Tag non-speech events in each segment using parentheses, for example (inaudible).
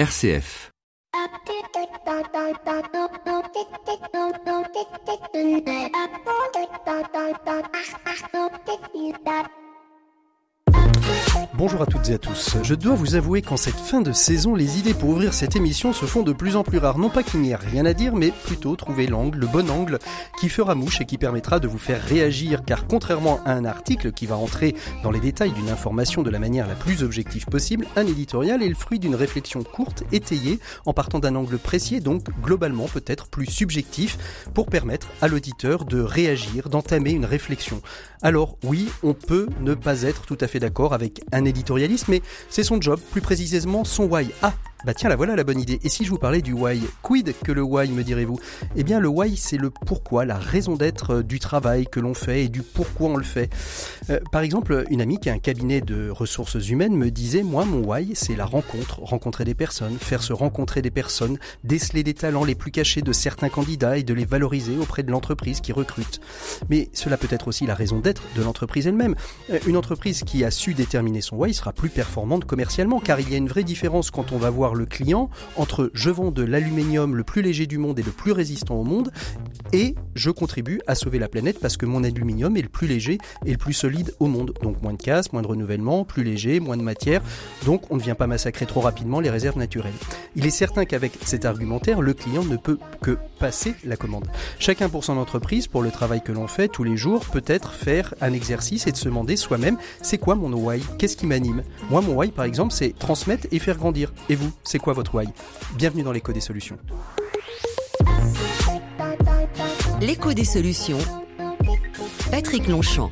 RCF. Bonjour à toutes et à tous. Je dois vous avouer qu'en cette fin de saison, les idées pour ouvrir cette émission se font de plus en plus rares. Non pas qu'il n'y ait rien à dire, mais plutôt trouver l'angle, le bon angle, qui fera mouche et qui permettra de vous faire réagir. Car contrairement à un article qui va entrer dans les détails d'une information de la manière la plus objective possible, un éditorial est le fruit d'une réflexion courte, étayée, en partant d'un angle précis donc globalement peut-être plus subjectif, pour permettre à l'auditeur de réagir, d'entamer une réflexion. Alors oui, on peut ne pas être tout à fait d'accord avec un éditorialiste, mais c'est son job, plus précisément son why. Ah, bah tiens, la voilà la bonne idée. Et si je vous parlais du why Quid que le why, me direz-vous Eh bien, le why, c'est le pourquoi, la raison d'être euh, du travail que l'on fait et du pourquoi on le fait. Euh, par exemple, une amie qui a un cabinet de ressources humaines me disait, moi, mon why, c'est la rencontre, rencontrer des personnes, faire se rencontrer des personnes, déceler les talents les plus cachés de certains candidats et de les valoriser auprès de l'entreprise qui recrute. Mais cela peut être aussi la raison d'être de l'entreprise elle-même. Euh, une entreprise qui a su déterminer son why sera plus performante commercialement, car il y a une vraie différence quand on va voir le client entre je vends de l'aluminium le plus léger du monde et le plus résistant au monde et je contribue à sauver la planète parce que mon aluminium est le plus léger et le plus solide au monde. Donc moins de casse, moins de renouvellement, plus léger, moins de matière. Donc on ne vient pas massacrer trop rapidement les réserves naturelles. Il est certain qu'avec cet argumentaire, le client ne peut que passer la commande. Chacun pour son entreprise, pour le travail que l'on fait tous les jours, peut-être faire un exercice et de se demander soi-même, c'est quoi mon why Qu'est-ce qui m'anime? Moi, mon why, par exemple, c'est transmettre et faire grandir. Et vous, c'est quoi votre why? Bienvenue dans l'écho des solutions. L'écho des solutions. Patrick Longchamp.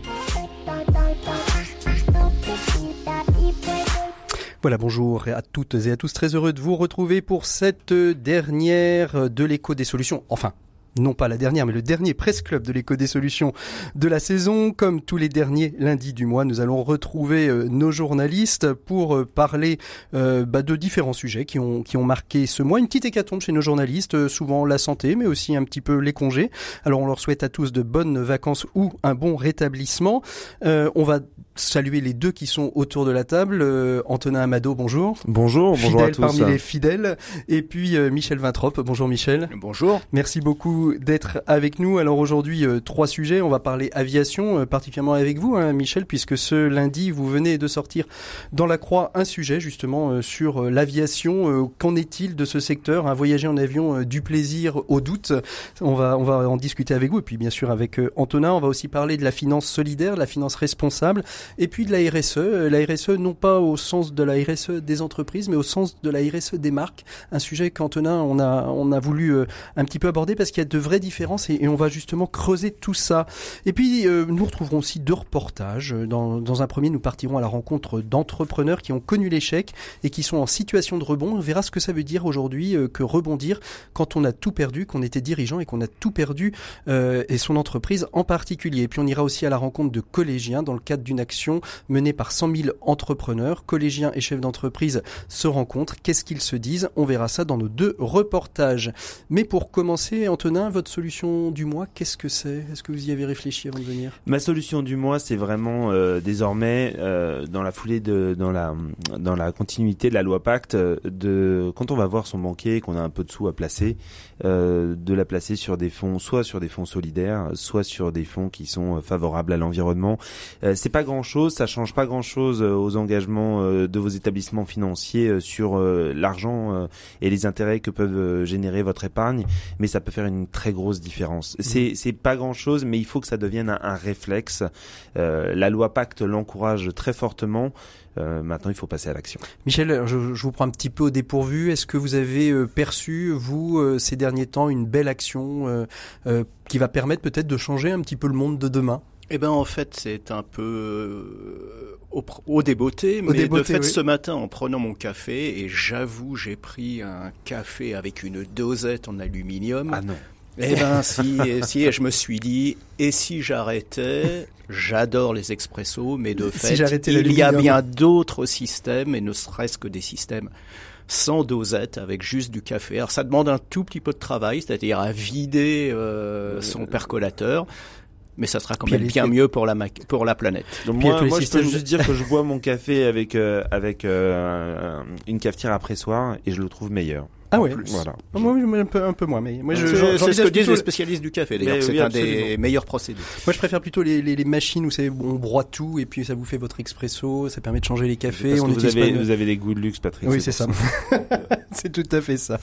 Voilà, bonjour à toutes et à tous, très heureux de vous retrouver pour cette dernière de l'écho des solutions. Enfin, non pas la dernière, mais le dernier Presse Club de l'écho des solutions de la saison. Comme tous les derniers lundis du mois, nous allons retrouver euh, nos journalistes pour euh, parler euh, bah, de différents sujets qui ont, qui ont marqué ce mois. Une petite hécatombe chez nos journalistes, souvent la santé, mais aussi un petit peu les congés. Alors on leur souhaite à tous de bonnes vacances ou un bon rétablissement. on va saluer les deux qui sont autour de la table. Antonin Amado, bonjour. Bonjour, bonjour à tous. parmi les fidèles. Et puis Michel Vintrop, bonjour Michel. Bonjour. Merci beaucoup d'être avec nous. Alors aujourd'hui, euh, trois sujets. On va parler aviation, euh, particulièrement avec vous, hein, Michel, puisque ce lundi, vous venez de sortir dans la Croix un sujet justement euh, sur l'aviation. Qu'en est-il de ce secteur Un voyager en avion du plaisir au doute. On va, on va en discuter avec vous et puis bien sûr avec Antonin. On va aussi parler de la finance solidaire, la finance responsable et puis de la RSE. La RSE, non pas au sens de la RSE des entreprises, mais au sens de la RSE des marques. Un sujet qu'Antonin, on a, on a voulu un petit peu aborder parce qu'il y a de vraies différences et, on va justement creuser tout ça. Et puis euh, nous retrouverons aussi deux reportages. Dans, dans, un premier, nous partirons à la rencontre d'entrepreneurs qui ont connu l'échec et qui sont en situation de rebond. On verra ce que ça veut dire aujourd'hui euh, que rebondir quand on a tout perdu, qu'on était dirigeant et qu'on a tout perdu euh, et son entreprise en particulier. Et puis on ira aussi à la rencontre de collégiens dans le cadre d'une action menée par 100 000 entrepreneurs. Collégiens et chefs d'entreprise se rencontrent. Qu'est-ce qu'ils se disent? On verra ça dans nos deux reportages. Mais pour commencer, Antonin, votre solution du mois, qu'est-ce que c'est? Est-ce que vous y avez réfléchi avant de venir? Ma solution du mois, c'est vraiment euh, désormais euh, dans la foulée de dans la dans la continuité de la loi Pacte euh, de quand on va voir son banquier qu'on a un peu de sous à placer, de la placer sur des fonds, soit sur des fonds solidaires, soit sur des fonds qui sont favorables à l'environnement. c'est pas grand chose, ça change pas grand chose aux engagements de vos établissements financiers sur l'argent et les intérêts que peuvent générer votre épargne, mais ça peut faire une très grosse différence. Mmh. C'est c'est pas grand chose, mais il faut que ça devienne un, réflexe. Euh, la loi Pacte l'encourage très fortement. Euh, maintenant, il faut passer à l'action. Michel, je, vous prends un petit peu au dépourvu. Est-ce que vous avez euh, perçu, vous, ces derniers temps, une belle action qui va permettre peut-être de changer un petit peu le monde de demain? Eh ben en fait c'est un peu au, au débeauté, mais de fait ce matin en prenant mon café et j'avoue j'ai pris un café avec une dosette en aluminium. Ah non. Eh ben si, si, et je me suis dit, et si j'arrêtais? J'adore les expressos, mais de fait, il y a bien d'autres systèmes, et ne serait-ce que des systèmes sans dosette, avec juste du café. Alors ça demande un tout petit peu de travail, c'est-à-dire à vider euh, son percolateur. Mais ça sera quand même bien mieux pour la pour la planète. Donc moi, moi je peux juste (laughs) dire que je bois mon café avec euh, avec euh, une cafetière à pressoir et je le trouve meilleur. Ah ouais. Voilà. Ah, moi, un peu, un peu moins, mais moi, je, c'est ce que disent les spécialistes du café. D'ailleurs, c'est un des meilleurs procédés. Moi, je préfère plutôt les, les, les machines où c'est on broie tout et puis ça vous fait votre expresso, ça permet de changer les cafés. on vous avez, vous avez des goûts de luxe, Patrick. Oui, c'est ça. (laughs) (laughs) c'est tout à fait ça.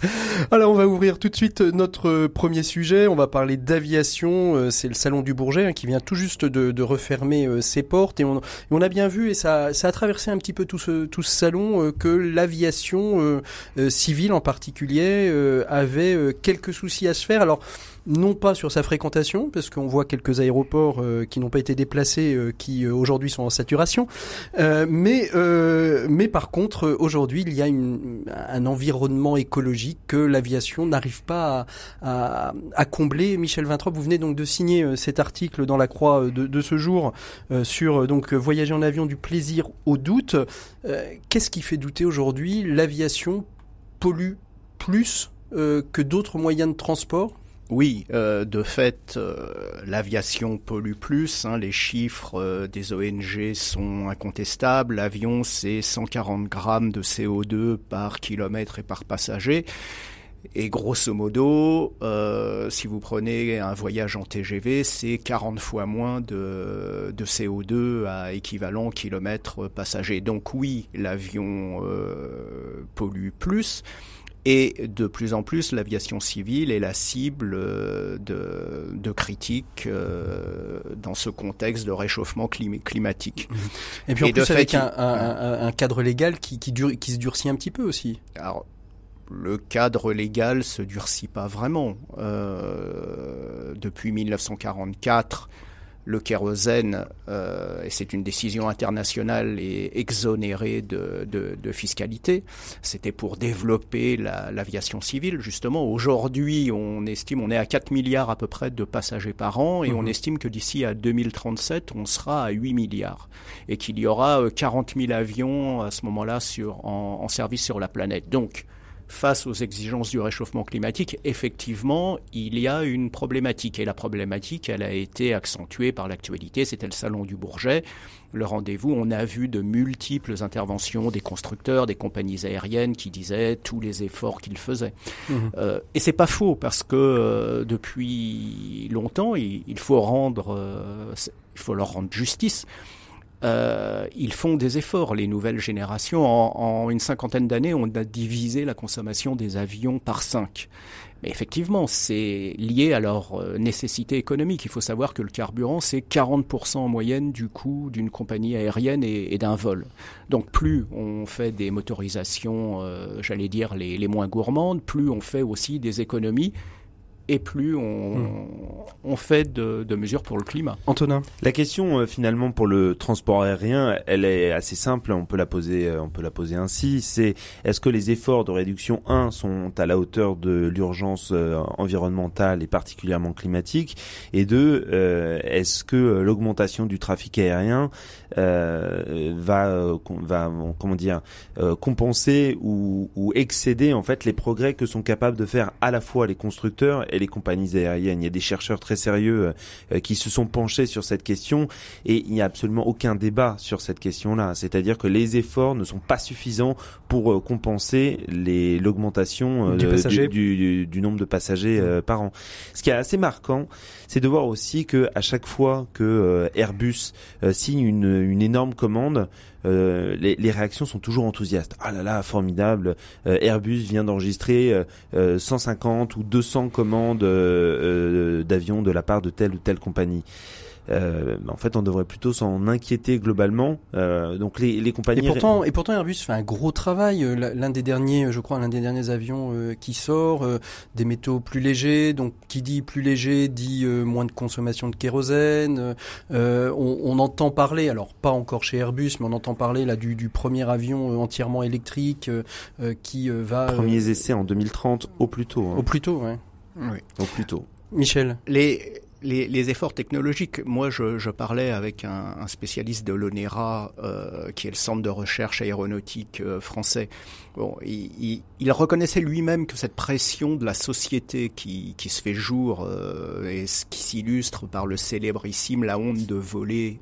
Alors, on va ouvrir tout de suite notre premier sujet. On va parler d'aviation. Euh, c'est le salon du Bourget hein, qui vient tout juste de, refermer euh, ses portes et on, a bien vu et ça, a traversé un petit peu tout ce, salon euh, que l'aviation civile en particulier euh, avait euh, quelques soucis à se faire. Alors non pas sur sa fréquentation, parce qu'on voit quelques aéroports euh, qui n'ont pas été déplacés, qui aujourd'hui sont en saturation, mais mais par contre aujourd'hui il y a un environnement écologique que l'aviation n'arrive pas à, combler. Michel Vintrop, vous venez donc de signer cet article dans la Croix de, de ce jour sur donc voyager en avion du plaisir au doute. Qu'est-ce qui fait douter aujourd'hui? L'aviation pollue plus euh, que d'autres moyens de transport? Oui, euh, de fait, euh, l'aviation pollue plus. Hein, les chiffres des ONG sont incontestables. L'avion, c'est 140 grammes de CO2 par kilomètre et par passager. Et grosso modo, si vous prenez un voyage en TGV, c'est 40 fois moins de CO2 à équivalent kilomètre passager. Donc oui, l'avion pollue plus. Et de plus en plus, l'aviation civile est la cible euh, de, de critiques euh, dans ce contexte de réchauffement climatique. Et puis en plus avec un, un, un, cadre légal qui, qui, dure, qui se durcit un petit peu aussi. Alors, le cadre légal se durcit pas vraiment. Euh, depuis 1944, le kérosène, euh, et c'est une décision internationale, est exonéré de, de, fiscalité. C'était pour développer l'aviation civile, justement. Aujourd'hui, on estime, on est à 4 milliards à peu près de passagers par an, et on mhm. estime que d'ici à 2037, on sera à 8 milliards, et qu'il y aura 40 euh, 000 avions à ce moment-là en, en service sur la planète. Donc, face aux exigences du réchauffement climatique, effectivement, il y a une problématique. Et la problématique, elle a été accentuée par l'actualité. C'était le salon du Bourget, le rendez-vous. On a vu de multiples interventions des constructeurs, des compagnies aériennes qui disaient tous les efforts qu'ils faisaient. Mmh. Euh, et c'est pas faux parce que euh, depuis longtemps, il, faut rendre, euh, il faut leur rendre justice. Euh, ils font des efforts. Les nouvelles générations, en, une cinquantaine d'années, on a divisé la consommation des avions par cinq. Mais effectivement, c'est lié à leur euh, nécessité économique. Il faut savoir que le carburant, c'est 40% en moyenne du coût d'une compagnie aérienne et, d'un vol. Donc plus on fait des motorisations, euh, j'allais dire, les, les moins gourmandes, plus on fait aussi des économies et plus on, hmm. on fait de, de, mesures pour le climat. Antonin La question euh, finalement pour le transport aérien, elle est assez simple, on peut la poser, euh, on peut la poser ainsi, c'est est-ce que les efforts de réduction 1 sont à la hauteur de l'urgence euh, environnementale et particulièrement climatique? Et 2 est-ce que l'augmentation du trafic aérien va va comment dire compenser ou, ou excéder en fait les progrès que sont capables de faire à la fois les constructeurs et les compagnies aériennes. Il y a des chercheurs très sérieux euh, qui se sont penchés sur cette question et il n'y a absolument aucun débat sur cette question-là. C'est-à-dire que les efforts ne sont pas suffisants pour euh, compenser les l'augmentation euh, du, du, nombre de passagers par an. Ce qui est assez marquant, c'est de voir aussi que à chaque fois que Airbus signe une, une énorme commande, euh, les, réactions sont toujours enthousiastes. Ah là là, formidable. Euh, Airbus vient d'enregistrer 150 euh, ou 200 commandes d'avions de la part de telle ou telle compagnie. Euh, en fait, on devrait plutôt s'en inquiéter globalement. Euh, donc les, les compagnies. Et pourtant, et pourtant, Airbus fait un gros travail. Euh, l'un des derniers, je crois, l'un des derniers avions euh, qui sort, euh, des métaux plus légers. Donc, qui dit plus léger dit moins de consommation de kérosène. On, on, entend parler, alors pas encore chez Airbus, mais on entend parler là du, du premier avion entièrement électrique qui va. Premiers essais en 2030 au plus tôt. Hein. Au plus tôt, ouais. Oui. Au plus tôt. Michel. Les les, efforts technologiques, moi je, parlais avec un, spécialiste de l'ONERA, euh, qui est le centre de recherche aéronautique euh, français. Bon, il, reconnaissait lui-même que cette pression de la société qui, se fait jour euh, et qui s'illustre par le célébrissime La honte de voler,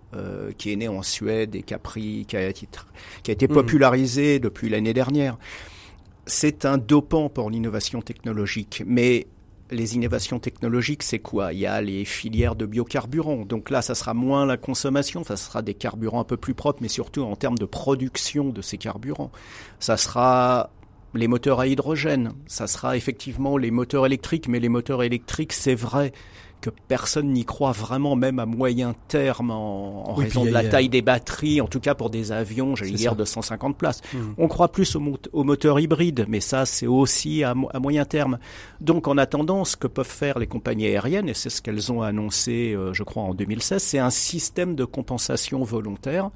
qui est né en Suède et qui a, qui a, qui a été mmh. popularisé depuis l'année dernière. C'est un dopant pour l'innovation technologique, mais les innovations technologiques, c'est quoi? Il y a les filières de biocarburants. Donc là, ça sera moins la consommation, ça sera des carburants un peu plus propres, mais surtout en termes de production de ces carburants. Ça sera les moteurs à hydrogène, ça sera effectivement les moteurs électriques, mais les moteurs électriques, c'est vrai, que personne n'y croit vraiment, même à moyen terme, en, raison de la taille des batteries, en tout cas pour des avions, j'allais dire, de 150 places. Mmh. On croit plus au, moteur hybride, mais ça, c'est aussi à, moyen terme. Donc, en attendant, ce que peuvent faire les compagnies aériennes, et c'est ce qu'elles ont annoncé, euh, je crois, en 2016, c'est un système de compensation volontaire,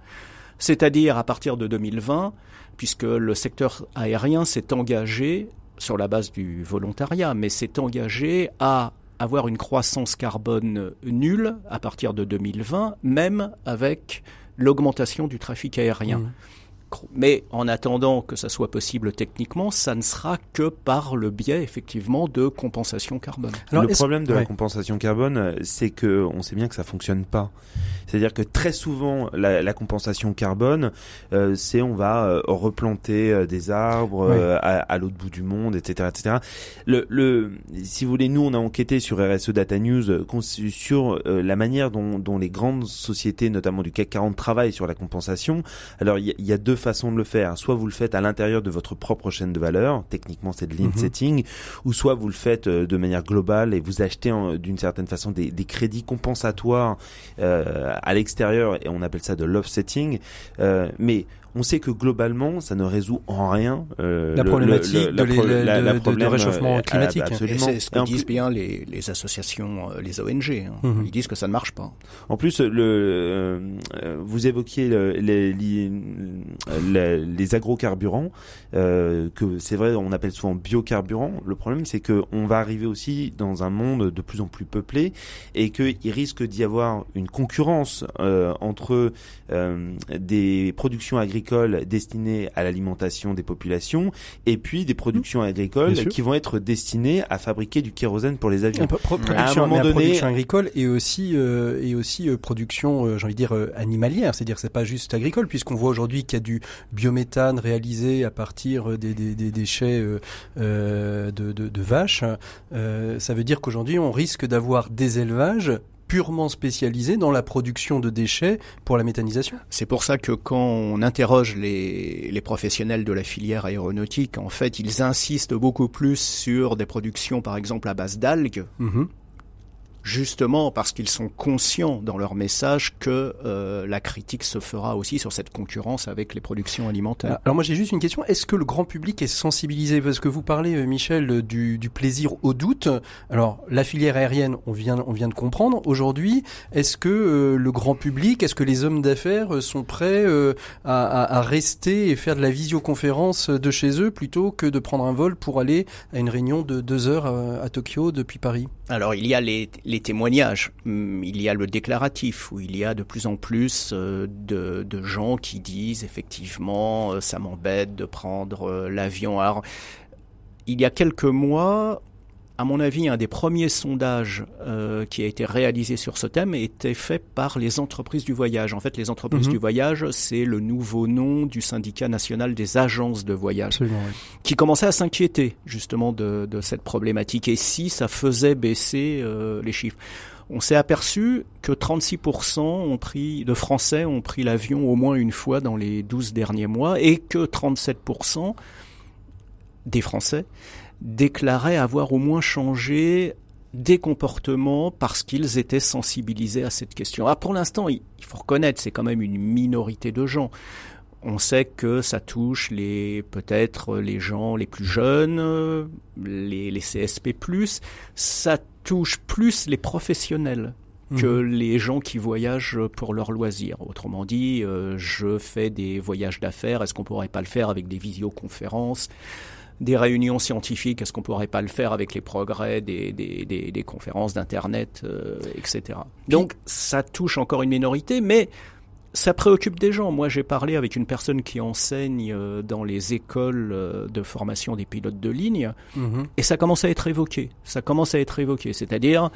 c'est-à-dire à partir de 2020, puisque le secteur aérien s'est engagé sur la base du volontariat, mais s'est engagé à avoir une croissance carbone nulle à partir de 2020, même avec l'augmentation du trafic aérien. Mmh. Mais en attendant que ça soit possible techniquement, ça ne sera que par le biais effectivement de compensation carbone. le problème de la compensation carbone, c'est que on sait bien que ça fonctionne pas. C'est-à-dire que très souvent, la, la compensation carbone, euh, c'est on va euh, replanter euh, des arbres à, à l'autre bout du monde, etc., etc. Le, le, si vous voulez, nous, on a enquêté sur RSE Data News sur la manière dont, dont, les grandes sociétés, notamment du CAC 40, travaillent sur la compensation. Alors, il y, y, a deux façons de le faire. Soit vous le faites à l'intérieur de votre propre chaîne de valeur, techniquement c'est de lean mhm. setting, ou soit vous le faites de manière globale et vous achetez d'une certaine façon des, des crédits compensatoires euh, à l'extérieur et on appelle ça de l'offsetting. Euh, mais on sait que globalement, ça ne résout en rien euh, la problématique de, réchauffement euh, climatique. C'est ce que disent bien les, associations, euh, les ONG. Hein. Mhm. Ils disent que ça ne marche pas. En plus, le, vous évoquiez les, les, agrocarburants, que c'est vrai, on appelle souvent biocarburants. Le problème, c'est que on va arriver aussi dans un monde de plus en plus peuplé et qu'il risque d'y avoir une concurrence entre des productions agricoles agricoles destinées à l'alimentation des populations et puis des productions mmh. agricoles qui vont être destinées à fabriquer du kérosène pour les avions. à un moment donné, production agricole et aussi euh, et aussi euh, production, euh, j'ai envie de dire animalière, c'est-à-dire c'est pas juste agricole puisqu'on voit aujourd'hui qu'il y a du biométhane réalisé à partir des, des, des déchets de, de, de, vaches. ça veut dire qu'aujourd'hui on risque d'avoir des élevages purement spécialisé dans la production de déchets pour la méthanisation. C'est pour ça que quand on interroge les, les, professionnels de la filière aéronautique, en fait, ils insistent beaucoup plus sur des productions, par exemple, à base d'algues. Mhm justement parce qu'ils sont conscients dans leur message que euh, la critique se fera aussi sur cette concurrence avec les productions alimentaires. Alors moi j'ai juste une question, est-ce que le grand public est sensibilisé? Parce que vous parlez, euh, Michel, du, du plaisir au doute. Alors la filière aérienne, on vient, on vient de comprendre. Aujourd'hui, est-ce que euh, le grand public, est-ce que les hommes d'affaires sont prêts à, à, à, rester et faire de la visioconférence de chez eux plutôt que de prendre un vol pour aller à une réunion de deux heures à, à Tokyo depuis Paris? Alors il y a les, les témoignages. Hum, il y a le déclaratif où il y a de plus en plus euh, de, gens qui disent effectivement euh, ça m'embête de prendre euh, l'avion. Il y a quelques mois, à mon avis, un des premiers sondages euh, qui a été réalisé sur ce thème était fait par les entreprises du voyage. En fait, les entreprises mhm. du voyage, c'est le nouveau nom du syndicat national des agences de voyage, qui commençait à s'inquiéter justement de, cette problématique. Et si ça faisait baisser euh, les chiffres? On s'est aperçu que 36% ont pris, de Français ont pris l'avion au moins une fois dans les 12 derniers mois et que 37% des Français déclaraient avoir au moins changé des comportements parce qu'ils étaient sensibilisés à cette question. Ah, pour l'instant, il faut reconnaître, c'est quand même une minorité de gens. On sait que ça touche les peut-être les gens les plus jeunes, les, les CSP+, ça touche plus les professionnels que mhm. les gens qui voyagent pour leur loisir. Autrement dit, euh, je fais des voyages d'affaires, est-ce qu'on pourrait pas le faire avec des visioconférences? Des réunions scientifiques, est-ce qu'on pourrait pas le faire avec les progrès des, des, des, des conférences d'Internet, euh, etc. Donc ça touche encore une minorité, mais ça préoccupe des gens. Moi, j'ai parlé avec une personne qui enseigne euh, dans les écoles de formation des pilotes de ligne, mhm. et ça commence à être évoqué. Ça commence à être évoqué, c'est-à-dire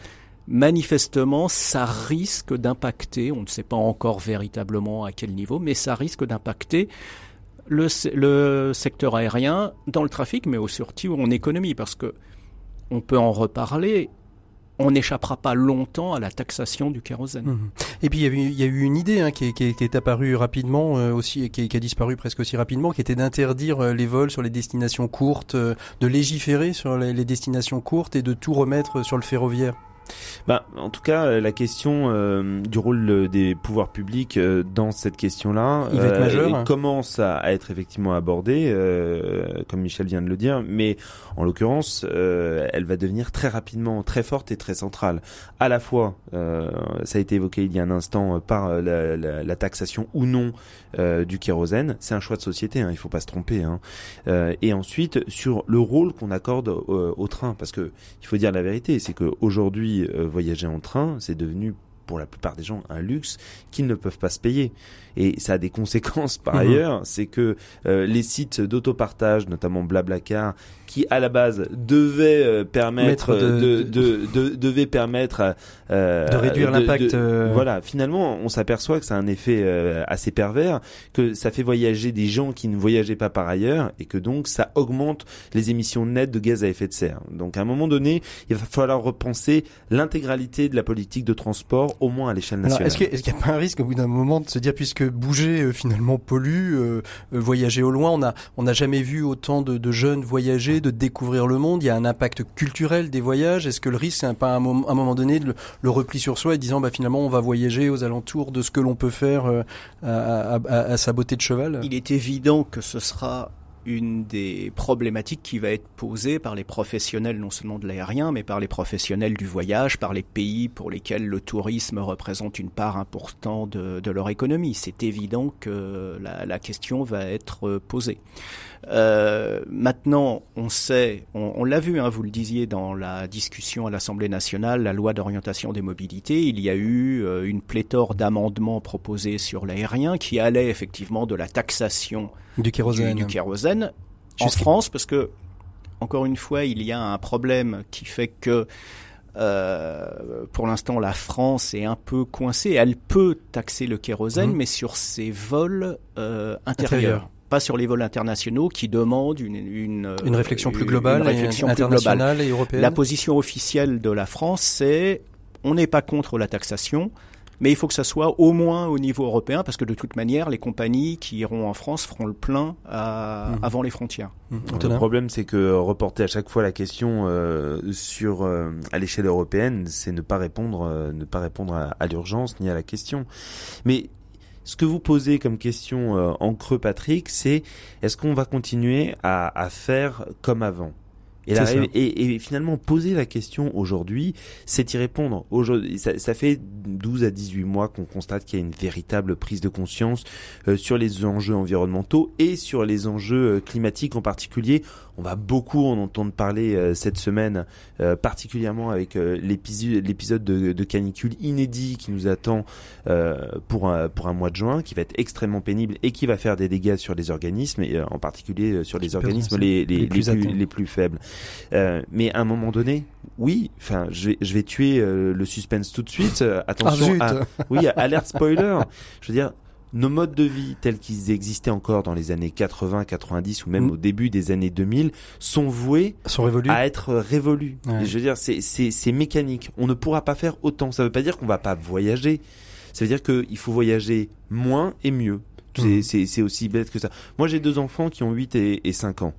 manifestement, ça risque d'impacter, on ne sait pas encore véritablement à quel niveau, mais ça risque d'impacter le, secteur aérien dans le trafic, mais aussi surtout en économie, parce que on peut en reparler. On n'échappera pas longtemps à la taxation du kérosène. Mmh. Et puis il y, a eu une idée hein, qui, est, apparue rapidement euh, aussi, qui, qui, a disparu presque aussi rapidement, qui était d'interdire euh, les vols sur les destinations courtes, euh, de légiférer sur les destinations courtes et de tout remettre sur le ferroviaire. Bah, en tout cas, euh, la question euh, du rôle euh, des pouvoirs publics dans cette question-là hein. commence à, être effectivement abordée, comme Michel vient de le dire, mais en l'occurrence, elle va devenir très rapidement très forte et très centrale. À la fois, ça a été évoqué il y a un instant par la, la, la taxation ou non du kérosène, c'est un choix de société, hein, il faut pas se tromper. Hein. et ensuite, sur le rôle qu'on accorde au train, parce que il faut dire la vérité, c'est qu'aujourd'hui euh, voyager en train, c'est devenu pour la plupart des gens un luxe qu'ils ne peuvent pas se payer. Et ça a des conséquences par (laughs) mhm. ailleurs, c'est que euh, les sites d'autopartage, notamment Blablacar, qui à la base devaient euh, permettre de, de, de, devait permettre euh, de réduire l'impact. Voilà, finalement, on s'aperçoit que ça a un effet assez pervers, que ça fait voyager des gens qui ne voyageaient pas par ailleurs, et que donc ça augmente les émissions nettes de gaz à effet de serre. Donc à un moment donné, il va falloir repenser l'intégralité de la politique de transport, au moins à l'échelle nationale. Est-ce qu'il n'y a pas un risque au bout d'un moment de se dire, puisque bouger euh, finalement pollue, euh, euh, voyager au loin. On a on n'a jamais vu autant de, de, jeunes voyager, de découvrir le monde. Il y a un impact culturel des voyages. Est-ce que le risque, c'est pas à un, moment, donné le, le, repli sur soi et disant bah finalement on va voyager aux alentours de ce que l'on peut faire à, à, à sa beauté de cheval? Il est évident que ce sera une des problématiques qui va être posée par les professionnels non seulement de l'aérien, mais par les professionnels du voyage, par les pays pour lesquels le tourisme représente une part importante de, leur économie. C'est évident que la, la, question va être posée. Euh, maintenant, on sait, on, on l'a vu, hein, vous le disiez dans la discussion à l'Assemblée nationale, la loi d'orientation des mobilités, il y a eu euh, une pléthore d'amendements proposés sur l'aérien qui allaient effectivement de la taxation du kérosène, du, kérosène en France, parce que encore une fois, il y a un problème qui fait que euh, pour l'instant, la France est un peu coincée. Elle peut taxer le kérosène, mmh. mais sur ses vols euh, intérieurs pas sur les vols internationaux qui demandent une, une, une réflexion plus globale, réflexion internationale et européenne. La position officielle de la France, c'est on n'est pas contre la taxation, mais il faut que ça soit au moins au niveau européen, parce que de toute manière, les compagnies qui iront en France feront le plein à, mmh. avant les frontières. Mmh. Le problème, c'est que reporter à chaque fois la question euh, sur euh, à l'échelle européenne, c'est ne pas répondre, euh, ne pas répondre à, à l'urgence ni à la question. Mais ce que vous posez comme question euh, en creux, Patrick, c'est est-ce qu'on va continuer à, à, faire comme avant? Et, et, et, finalement, poser la question aujourd'hui, c'est y répondre. Aujourd'hui, ça, ça, fait 12 à 18 mois qu'on constate qu'il y a une véritable prise de conscience euh, sur les enjeux environnementaux et sur les enjeux euh, climatiques en particulier. On va beaucoup en entendre parler euh, cette semaine, euh, particulièrement avec l'épisode de, de, canicule inédit qui nous attend pour, un, pour un mois de juin, qui va être extrêmement pénible et qui va faire des dégâts sur les organismes, et en particulier sur les organismes les, les, les, plus, les plus faibles. Euh, mais à un moment donné, oui, enfin, je vais, je vais tuer euh, le suspense tout de suite. Euh, attention, ah, oui, alerte spoiler. (laughs) je veux dire, nos modes de vie tels qu'ils existaient encore dans les années 80, 90 ou même mm. au début des années 2000 sont voués sont à être révolus. Je veux dire, c'est, mécanique. On ne pourra pas faire autant. Ça veut pas dire qu'on va pas voyager. Ça veut dire qu'il faut voyager moins et mieux. C'est, mm. c'est aussi bête que ça. Moi, j'ai deux enfants qui ont 8 et, et 5 ans.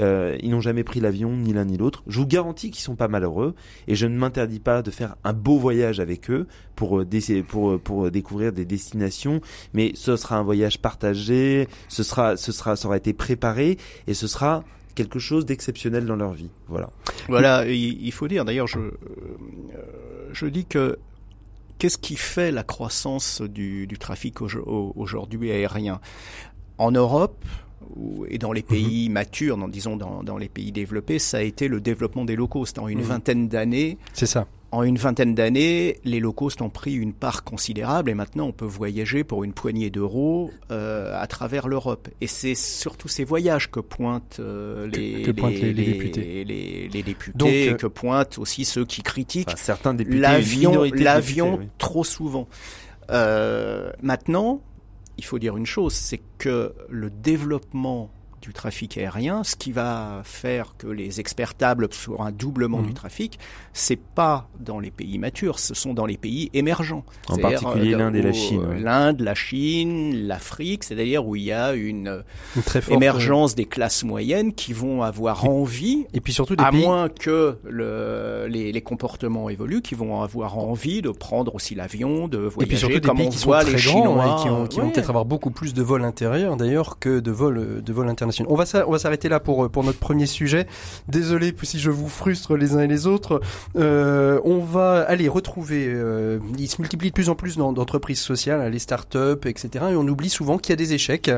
Euh, ils n'ont jamais pris l'avion, ni l'un ni l'autre. Je vous garantis qu'ils sont pas malheureux et je ne m'interdis pas de faire un beau voyage avec eux pour, euh, euh, pour découvrir des destinations. Mais ce sera un voyage partagé, ce sera, ce sera, ça aura été préparé et ce sera quelque chose d'exceptionnel dans leur vie. Voilà. Voilà, il faut dire. D'ailleurs, je, je dis que qu'est-ce qui fait la croissance du trafic aujourd'hui aérien? En Europe, et dans les mhm. pays matures, dans, disons dans, dans, les pays développés, ça a été le développement des low cost. En une mhm. vingtaine d'années, c'est ça. En une vingtaine d'années, les low cost ont pris une part considérable et maintenant on peut voyager pour une poignée d'euros euh, à travers l'Europe. Et c'est surtout ces voyages que pointent euh, les, que, pointent les, les, députés, les, les députés, euh, que pointent aussi ceux qui critiquent certains députés, l'avion, l'avion trop souvent. Euh, maintenant, il faut dire une chose, c'est que le développement du trafic aérien, ce qui va faire que les experts tablent sur un doublement du mhm. trafic, c'est pas dans les pays matures, ce sont dans les pays émergents. En particulier euh, l'Inde et la Chine. L'Inde, la Chine, l'Afrique, c'est-à-dire où il y a une, émergence des classes moyennes qui vont avoir envie, et puis surtout à moins que le, les, comportements évoluent, qui vont avoir envie de prendre aussi l'avion, de voyager et puis surtout comme des pays qui sont très les Chinois, qui, vont, qui vont peut-être avoir beaucoup plus de vols intérieurs d'ailleurs que de vols de vols internationaux. On va, s'arrêter là pour, pour notre premier sujet. Désolé si je vous frustre les uns et les autres. Euh, on va aller retrouver, euh, il se multiplie de plus en plus d'entreprises sociales, les start-up, etc. Et on oublie souvent qu'il y a des échecs.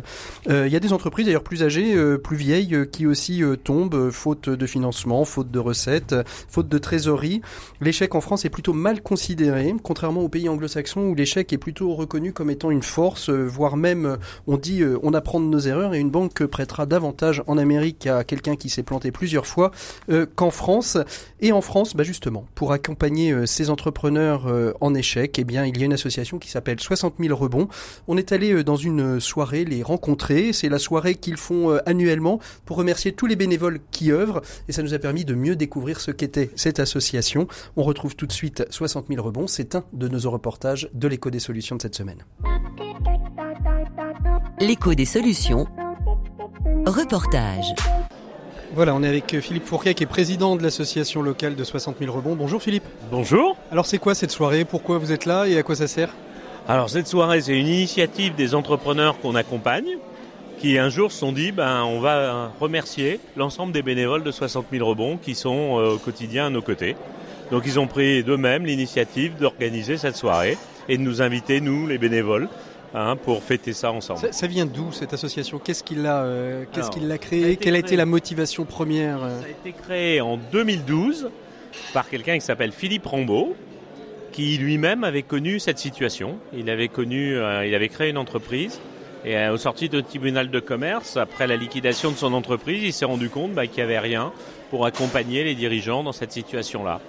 Euh, il y a des entreprises d'ailleurs plus âgées, euh, plus vieilles, euh, qui aussi euh, tombent, faute de financement, faute de recettes, faute de trésorerie. L'échec en France est plutôt mal considéré, contrairement aux pays anglo-saxons où l'échec est plutôt reconnu comme étant une force, voire même on dit on apprend de nos erreurs et une banque prêtera davantage en Amérique à quelqu'un qui s'est planté plusieurs fois euh, qu'en France. Et en France, bah justement, pour accompagner euh, ces entrepreneurs euh, en échec, eh bien, il y a une association qui s'appelle 60 000 rebonds. On est allé dans une soirée les rencontrer. C'est la soirée qu'ils font annuellement pour remercier tous les bénévoles qui œuvrent. Et ça nous a permis de mieux découvrir ce qu'était cette association. On retrouve tout de suite 60 000 rebonds. C'est un de nos reportages de l'écho des solutions de cette semaine. L'écho des solutions Reportage. Voilà, on est avec euh, Philippe Fourquet qui est président de l'association locale de 60 000 rebonds. Bonjour Philippe. Bonjour. Alors c'est quoi cette soirée? Pourquoi vous êtes là et à quoi ça sert? Alors cette soirée c'est une initiative des entrepreneurs qu'on accompagne qui un jour se sont dit ben, on va remercier l'ensemble des bénévoles de 60 000 rebonds qui sont euh, au quotidien à nos côtés. Donc ils ont pris d'eux-mêmes l'initiative d'organiser cette soirée et de nous inviter, nous les bénévoles, Hein, pour fêter ça ensemble. Ça, vient d'où cette association? Qu'est-ce qui l'a euh, qu'est-ce qu'il l'a créé Quelle a été la motivation première euh? Ça a été créé en 2012 par quelqu'un qui s'appelle Philippe Rambaud, qui lui-même avait connu cette situation. Il avait connu, euh, il avait créé une entreprise. Et au sorti du tribunal de commerce, après la liquidation de son entreprise, il s'est rendu compte bah, qu'il n'y avait rien pour accompagner les dirigeants dans cette situation-là.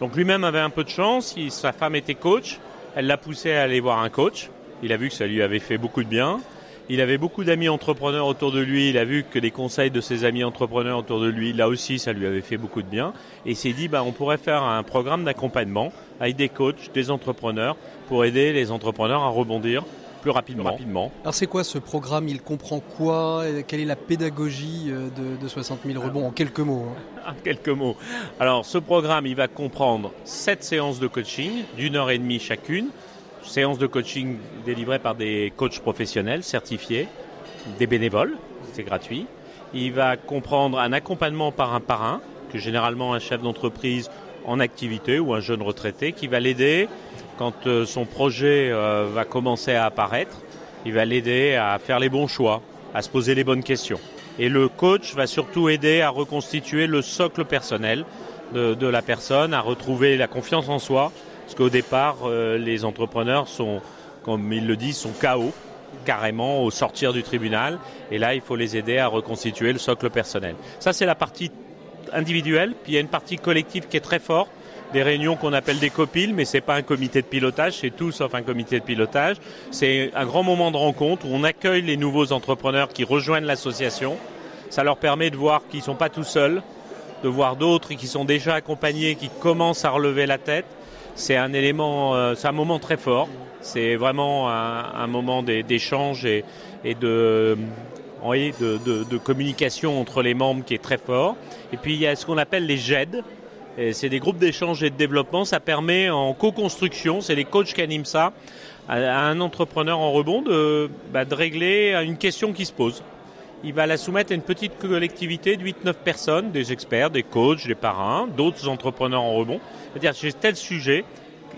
Donc lui-même avait un peu de chance, sa femme était coach, elle l'a poussé à aller voir un coach. Il a vu que ça lui avait fait beaucoup de bien. Il avait beaucoup d'amis entrepreneurs autour de lui. Il a vu que les conseils de ses amis entrepreneurs autour de lui, là aussi, ça lui avait fait beaucoup de bien. Et il s'est dit, bah, on pourrait faire un programme d'accompagnement avec des coachs, des entrepreneurs, pour aider les entrepreneurs à rebondir plus rapidement. rapidement. Alors c'est quoi ce programme? Il comprend quoi? Quelle est la pédagogie euh, de, 60 000 rebonds? En quelques mots. Hein. (laughs) En quelques mots. Alors ce programme, il va comprendre sept séances de coaching d'une heure et demie chacune séances de coaching délivrées par des coachs professionnels certifiés, des bénévoles, c'est gratuit. Il va comprendre un accompagnement par un parrain, que généralement un chef d'entreprise en activité ou un jeune retraité, qui va l'aider quand euh, son projet euh, va commencer à apparaître. Il va l'aider à faire les bons choix, à se poser les bonnes questions. Et le coach va surtout aider à reconstituer le socle personnel de la personne, à retrouver la confiance en soi, parce qu'au départ, euh, les entrepreneurs sont, comme ils le disent, sont KO carrément au sortir du tribunal. Et là, il faut les aider à reconstituer le socle personnel. Ça, c'est la partie individuelle. Puis il y a une partie collective qui est très forte. Des réunions qu'on appelle des copiles, mais c'est pas un comité de pilotage, c'est tout sauf un comité de pilotage. C'est un grand moment de rencontre où on accueille les nouveaux entrepreneurs qui rejoignent l'association. Ça leur permet de voir qu'ils sont pas tout seuls, de voir d'autres qui sont déjà accompagnés, qui commencent à relever la tête c'est un élément, euh, c'est un moment très fort. C'est vraiment un, moment d'échange et, de, de, communication entre les membres qui est très fort. Et puis il y a ce qu'on appelle les GED. C'est des groupes d'échange et de développement. Ça permet en co-construction, c'est les coachs qui animent ça, à, un entrepreneur en rebond bah, de régler une question qui se pose il va la soumettre à une petite collectivité de 8-9 personnes, des experts, des coachs, des parrains, d'autres entrepreneurs en rebond. C'est-à-dire, j'ai tel sujet,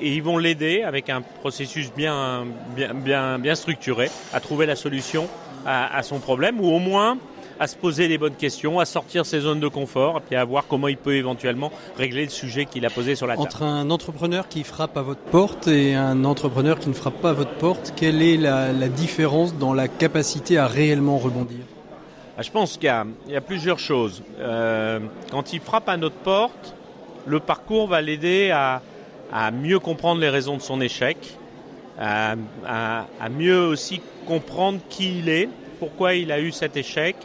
et ils vont l'aider avec un processus bien, bien, bien, bien structuré à trouver la solution à, à son problème ou au moins à se poser les bonnes questions, à sortir ses zones de confort, et puis à voir comment il peut éventuellement régler le sujet qu'il a posé sur la table. Entre un entrepreneur qui frappe à votre porte et un entrepreneur qui ne frappe pas à votre porte, quelle est la, la différence dans la capacité à réellement rebondir? Je pense qu'il y, a plusieurs choses. Euh, quand il frappe à notre porte, le parcours va l'aider à, mieux comprendre les raisons de son échec, à, mieux aussi comprendre qui il est, pourquoi il a eu cet échec,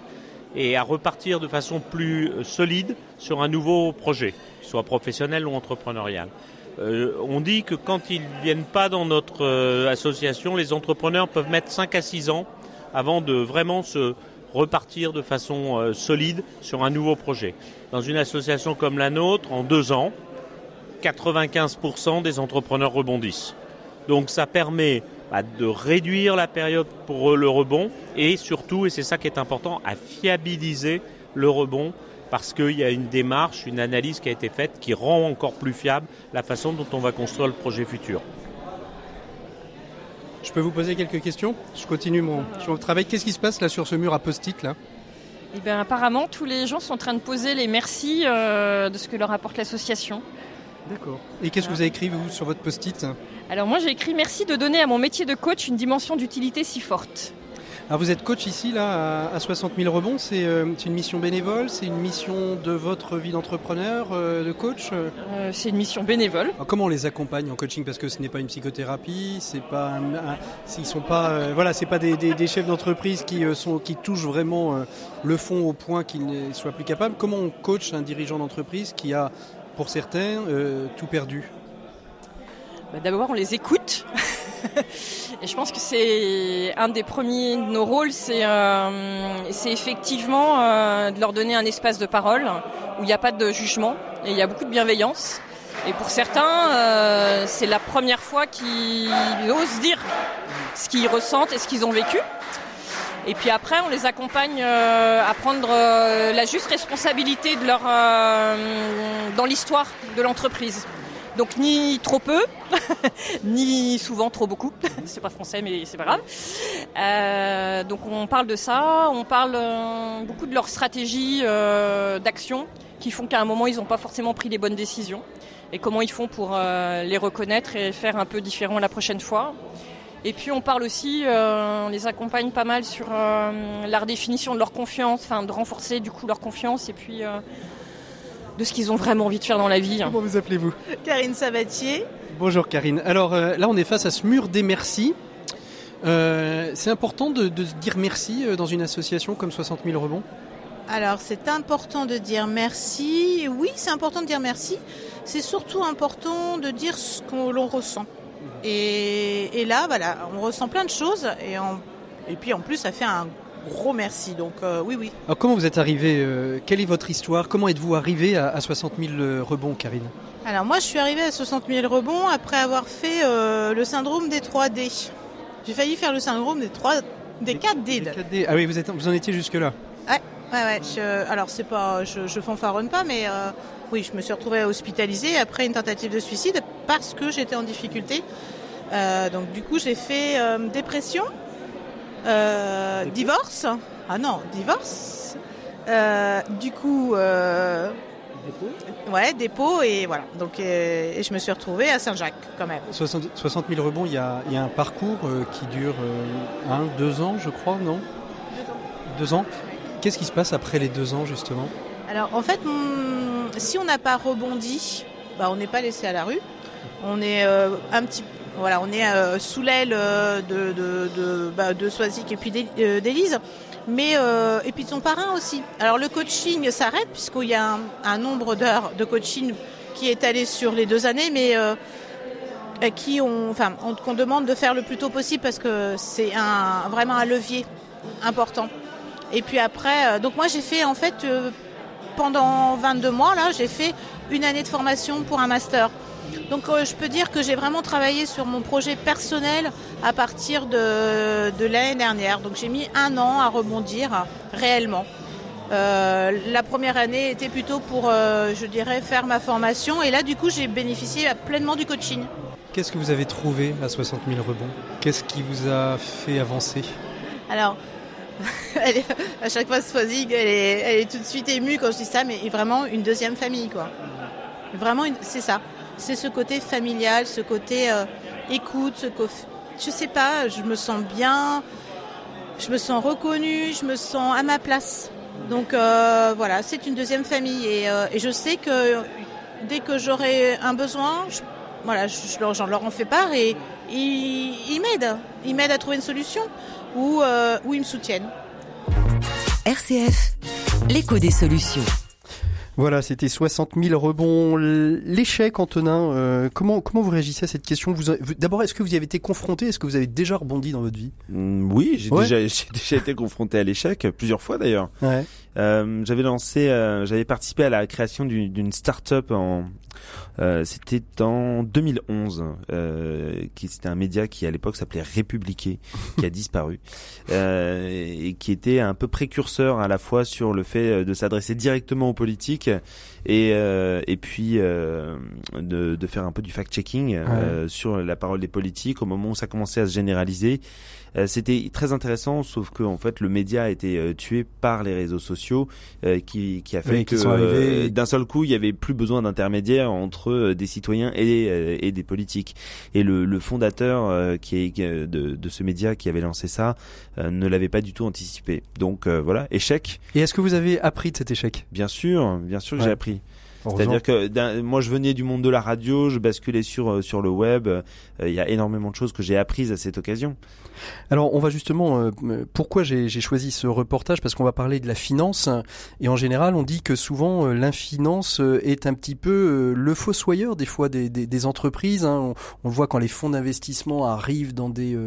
et à repartir de façon plus solide sur un nouveau projet, soit professionnel ou entrepreneurial. Euh, on dit que quand ils ne viennent pas dans notre euh, association, les entrepreneurs peuvent mettre 5 à 6 ans avant de vraiment se repartir de façon euh, solide sur un nouveau projet. Dans une association comme la nôtre, en deux ans, 95% des entrepreneurs rebondissent. Donc ça permet bah, de réduire la période pour le rebond et surtout, et c'est ça qui est important, à fiabiliser le rebond parce qu'il y a une démarche, une analyse qui a été faite qui rend encore plus fiable la façon dont on va construire le projet futur. Je peux vous poser quelques questions Je continue mon, mon travail. Qu'est-ce qui se passe là sur ce mur à post-it là? Eh bien, apparemment, tous les gens sont en train de poser les merci euh, de ce que leur apporte l'association. D'accord. Et qu'est-ce que vous avez écrit, vous, sur votre post-it? Alors moi, j'ai écrit « Merci de donner à mon métier de coach une dimension d'utilité si forte ». Alors vous êtes coach ici, là, à 60 000 rebonds. C'est euh, une mission bénévole C'est une mission de votre vie d'entrepreneur, euh, de coach euh, C'est une mission bénévole. Alors comment on les accompagne en coaching? Parce que ce n'est pas une psychothérapie, c'est pas, un, un, ils sont pas, voilà, c'est pas des, des, des chefs d'entreprise qui sont, qui touchent vraiment le fond au point qu'ils ne soient plus capables. Comment on coach un dirigeant d'entreprise qui a, pour certains, tout perdu? Bah, D'abord, on les écoute. (laughs) Et je pense que c'est un des premiers de nos rôles, c'est euh, effectivement euh, de leur donner un espace de parole où il n'y a pas de jugement et il y a beaucoup de bienveillance. Et pour certains, euh, c'est la première fois qu'ils osent dire ce qu'ils ressentent et ce qu'ils ont vécu. Et puis après, on les accompagne à prendre la juste responsabilité de leur, dans l'histoire de l'entreprise. Donc ni trop peu, (laughs) ni souvent trop beaucoup. (laughs) c'est pas français, mais c'est pas grave. Euh, donc on parle de ça, on parle euh, beaucoup de leur stratégie euh, d'action qui font qu'à un moment ils n'ont pas forcément pris les bonnes décisions et comment ils font pour euh, les reconnaître et faire un peu différent la prochaine fois. Et puis on parle aussi, on les accompagne pas mal sur la redéfinition de leur confiance, enfin de renforcer du coup leur confiance et puis de ce qu'ils ont vraiment envie de faire dans la vie. Comment vous appelez-vous Karine Sabatier. Bonjour Karine. Alors euh, là on est face à ce mur des merci. Euh, c'est important de, de, dire merci euh, dans une association comme 60 000 rebonds? Alors c'est important de dire merci. Oui, c'est important de dire merci. C'est surtout important de dire ce que l'on ressent. Et, et, là, voilà, on ressent plein de choses. Et, on, et puis en plus, ça fait un gros merci. Donc euh, oui, oui. Alors comment vous êtes arrivé euh, Quelle est votre histoire? Comment êtes-vous arrivé à, à 60 000 rebonds, Karine? Alors moi, je suis arrivée à 60 000 rebonds après avoir fait euh, le syndrome des 3D. J'ai failli faire le syndrome des 3 des 4D. Des 4D. Ah oui, vous, êtes, vous en étiez jusque là. Ouais, ouais, ouais. Je, alors c'est pas, je, je fanfaronne pas, mais euh, oui, je me suis retrouvée hospitalisée après une tentative de suicide parce que j'étais en difficulté. Euh, donc du coup, j'ai fait dépression euh, divorce? Ah non, divorce. Euh, du coup, euh, dépôt ouais, dépôt et voilà. Donc, et, et je me suis retrouvée à Saint-Jacques quand même. 60, 60 000 rebonds, il y a, il y a un parcours euh, qui dure euh, un, deux ans, je crois, non? Deux ans. Deux ans. Qu'est-ce qui se passe après les deux ans, justement? Alors, en fait, on, si on n'a pas rebondi, bah, on n'est pas laissé à la rue. On est euh, un petit voilà, on est euh, sous l'aile euh, de, de, bah, Soisic et puis d'Élise, mais euh, et puis de son parrain aussi. Alors le coaching s'arrête puisqu'il y a un, nombre d'heures de coaching qui est allé sur les deux années, mais euh, qui on, qu'on demande de faire le plus tôt possible parce que c'est vraiment un levier important. Et puis après, donc moi j'ai fait en fait pendant 22 mois là, j'ai fait une année de formation pour un master. Donc euh, je peux dire que j'ai vraiment travaillé sur mon projet personnel à partir de, de l'année dernière. Donc j'ai mis un an à rebondir réellement. Euh, la première année était plutôt pour, euh, je dirais, faire ma formation. Et là, du coup, j'ai bénéficié pleinement du coaching. Qu'est-ce que vous avez trouvé à 60 000 rebonds? Qu'est-ce qui vous a fait avancer? Alors, (laughs) à chaque fois, Swazig, elle est, elle est tout de suite émue quand je dis ça, mais vraiment une deuxième famille, quoi. Vraiment, c'est ça. C'est ce côté familial, ce côté euh, écoute, ce côté, je sais pas, je me sens bien, je me sens reconnue, je me sens à ma place. Donc euh, voilà, c'est une deuxième famille et, euh, et, je sais que dès que j'aurai un besoin, je, voilà, j'en leur en fais part et ils, m'aident, ils m'aident à trouver une solution ou, ou ils me soutiennent. RCF, l'écho des solutions. Voilà, c'était 60 000 rebonds. L'échec, Antonin, euh, comment, comment vous réagissez à cette question? Vous, D'abord, est-ce que vous y avez été confronté? Est-ce que vous avez déjà rebondi dans votre vie? Mmh, Oui, j'ai déjà, (laughs) déjà été confronté à l'échec, plusieurs fois d'ailleurs. Ouais. Euh, j'avais lancé, euh, j'avais participé à la création d'une start-up en, euh, c'était en 2011, euh, qui c'était un média qui à l'époque s'appelait Républiqué, qui a (laughs) disparu euh, et qui était un peu précurseur à la fois sur le fait de s'adresser directement aux politiques et et puis de, de faire un peu du fact-checking sur la parole des politiques au moment où ça commençait à se généraliser. Euh, c'était très intéressant, sauf que en fait le média a été euh, tué par les réseaux sociaux, euh, qui, qui a fait que d'un seul coup il y avait plus besoin d'intermédiaires entre des citoyens et, et des politiques. Et le, le fondateur qui est de, de, ce média qui avait lancé ça ne l'avait pas du tout anticipé. Donc voilà, échec. Et est-ce que vous avez appris de cet échec? Bien sûr, bien sûr que j'ai appris. C'est-à-dire que moi je venais du monde de la radio, je basculais sur sur le web. Il y a énormément de choses que j'ai apprises à cette occasion. Alors on va justement, euh, pourquoi j'ai choisi ce reportage? Parce qu'on va parler de la finance et en général on dit que souvent euh, l'infinance euh, est un petit peu le fossoyeur des fois des, des, des entreprises. Hein. On, le voit quand les fonds d'investissement arrivent dans des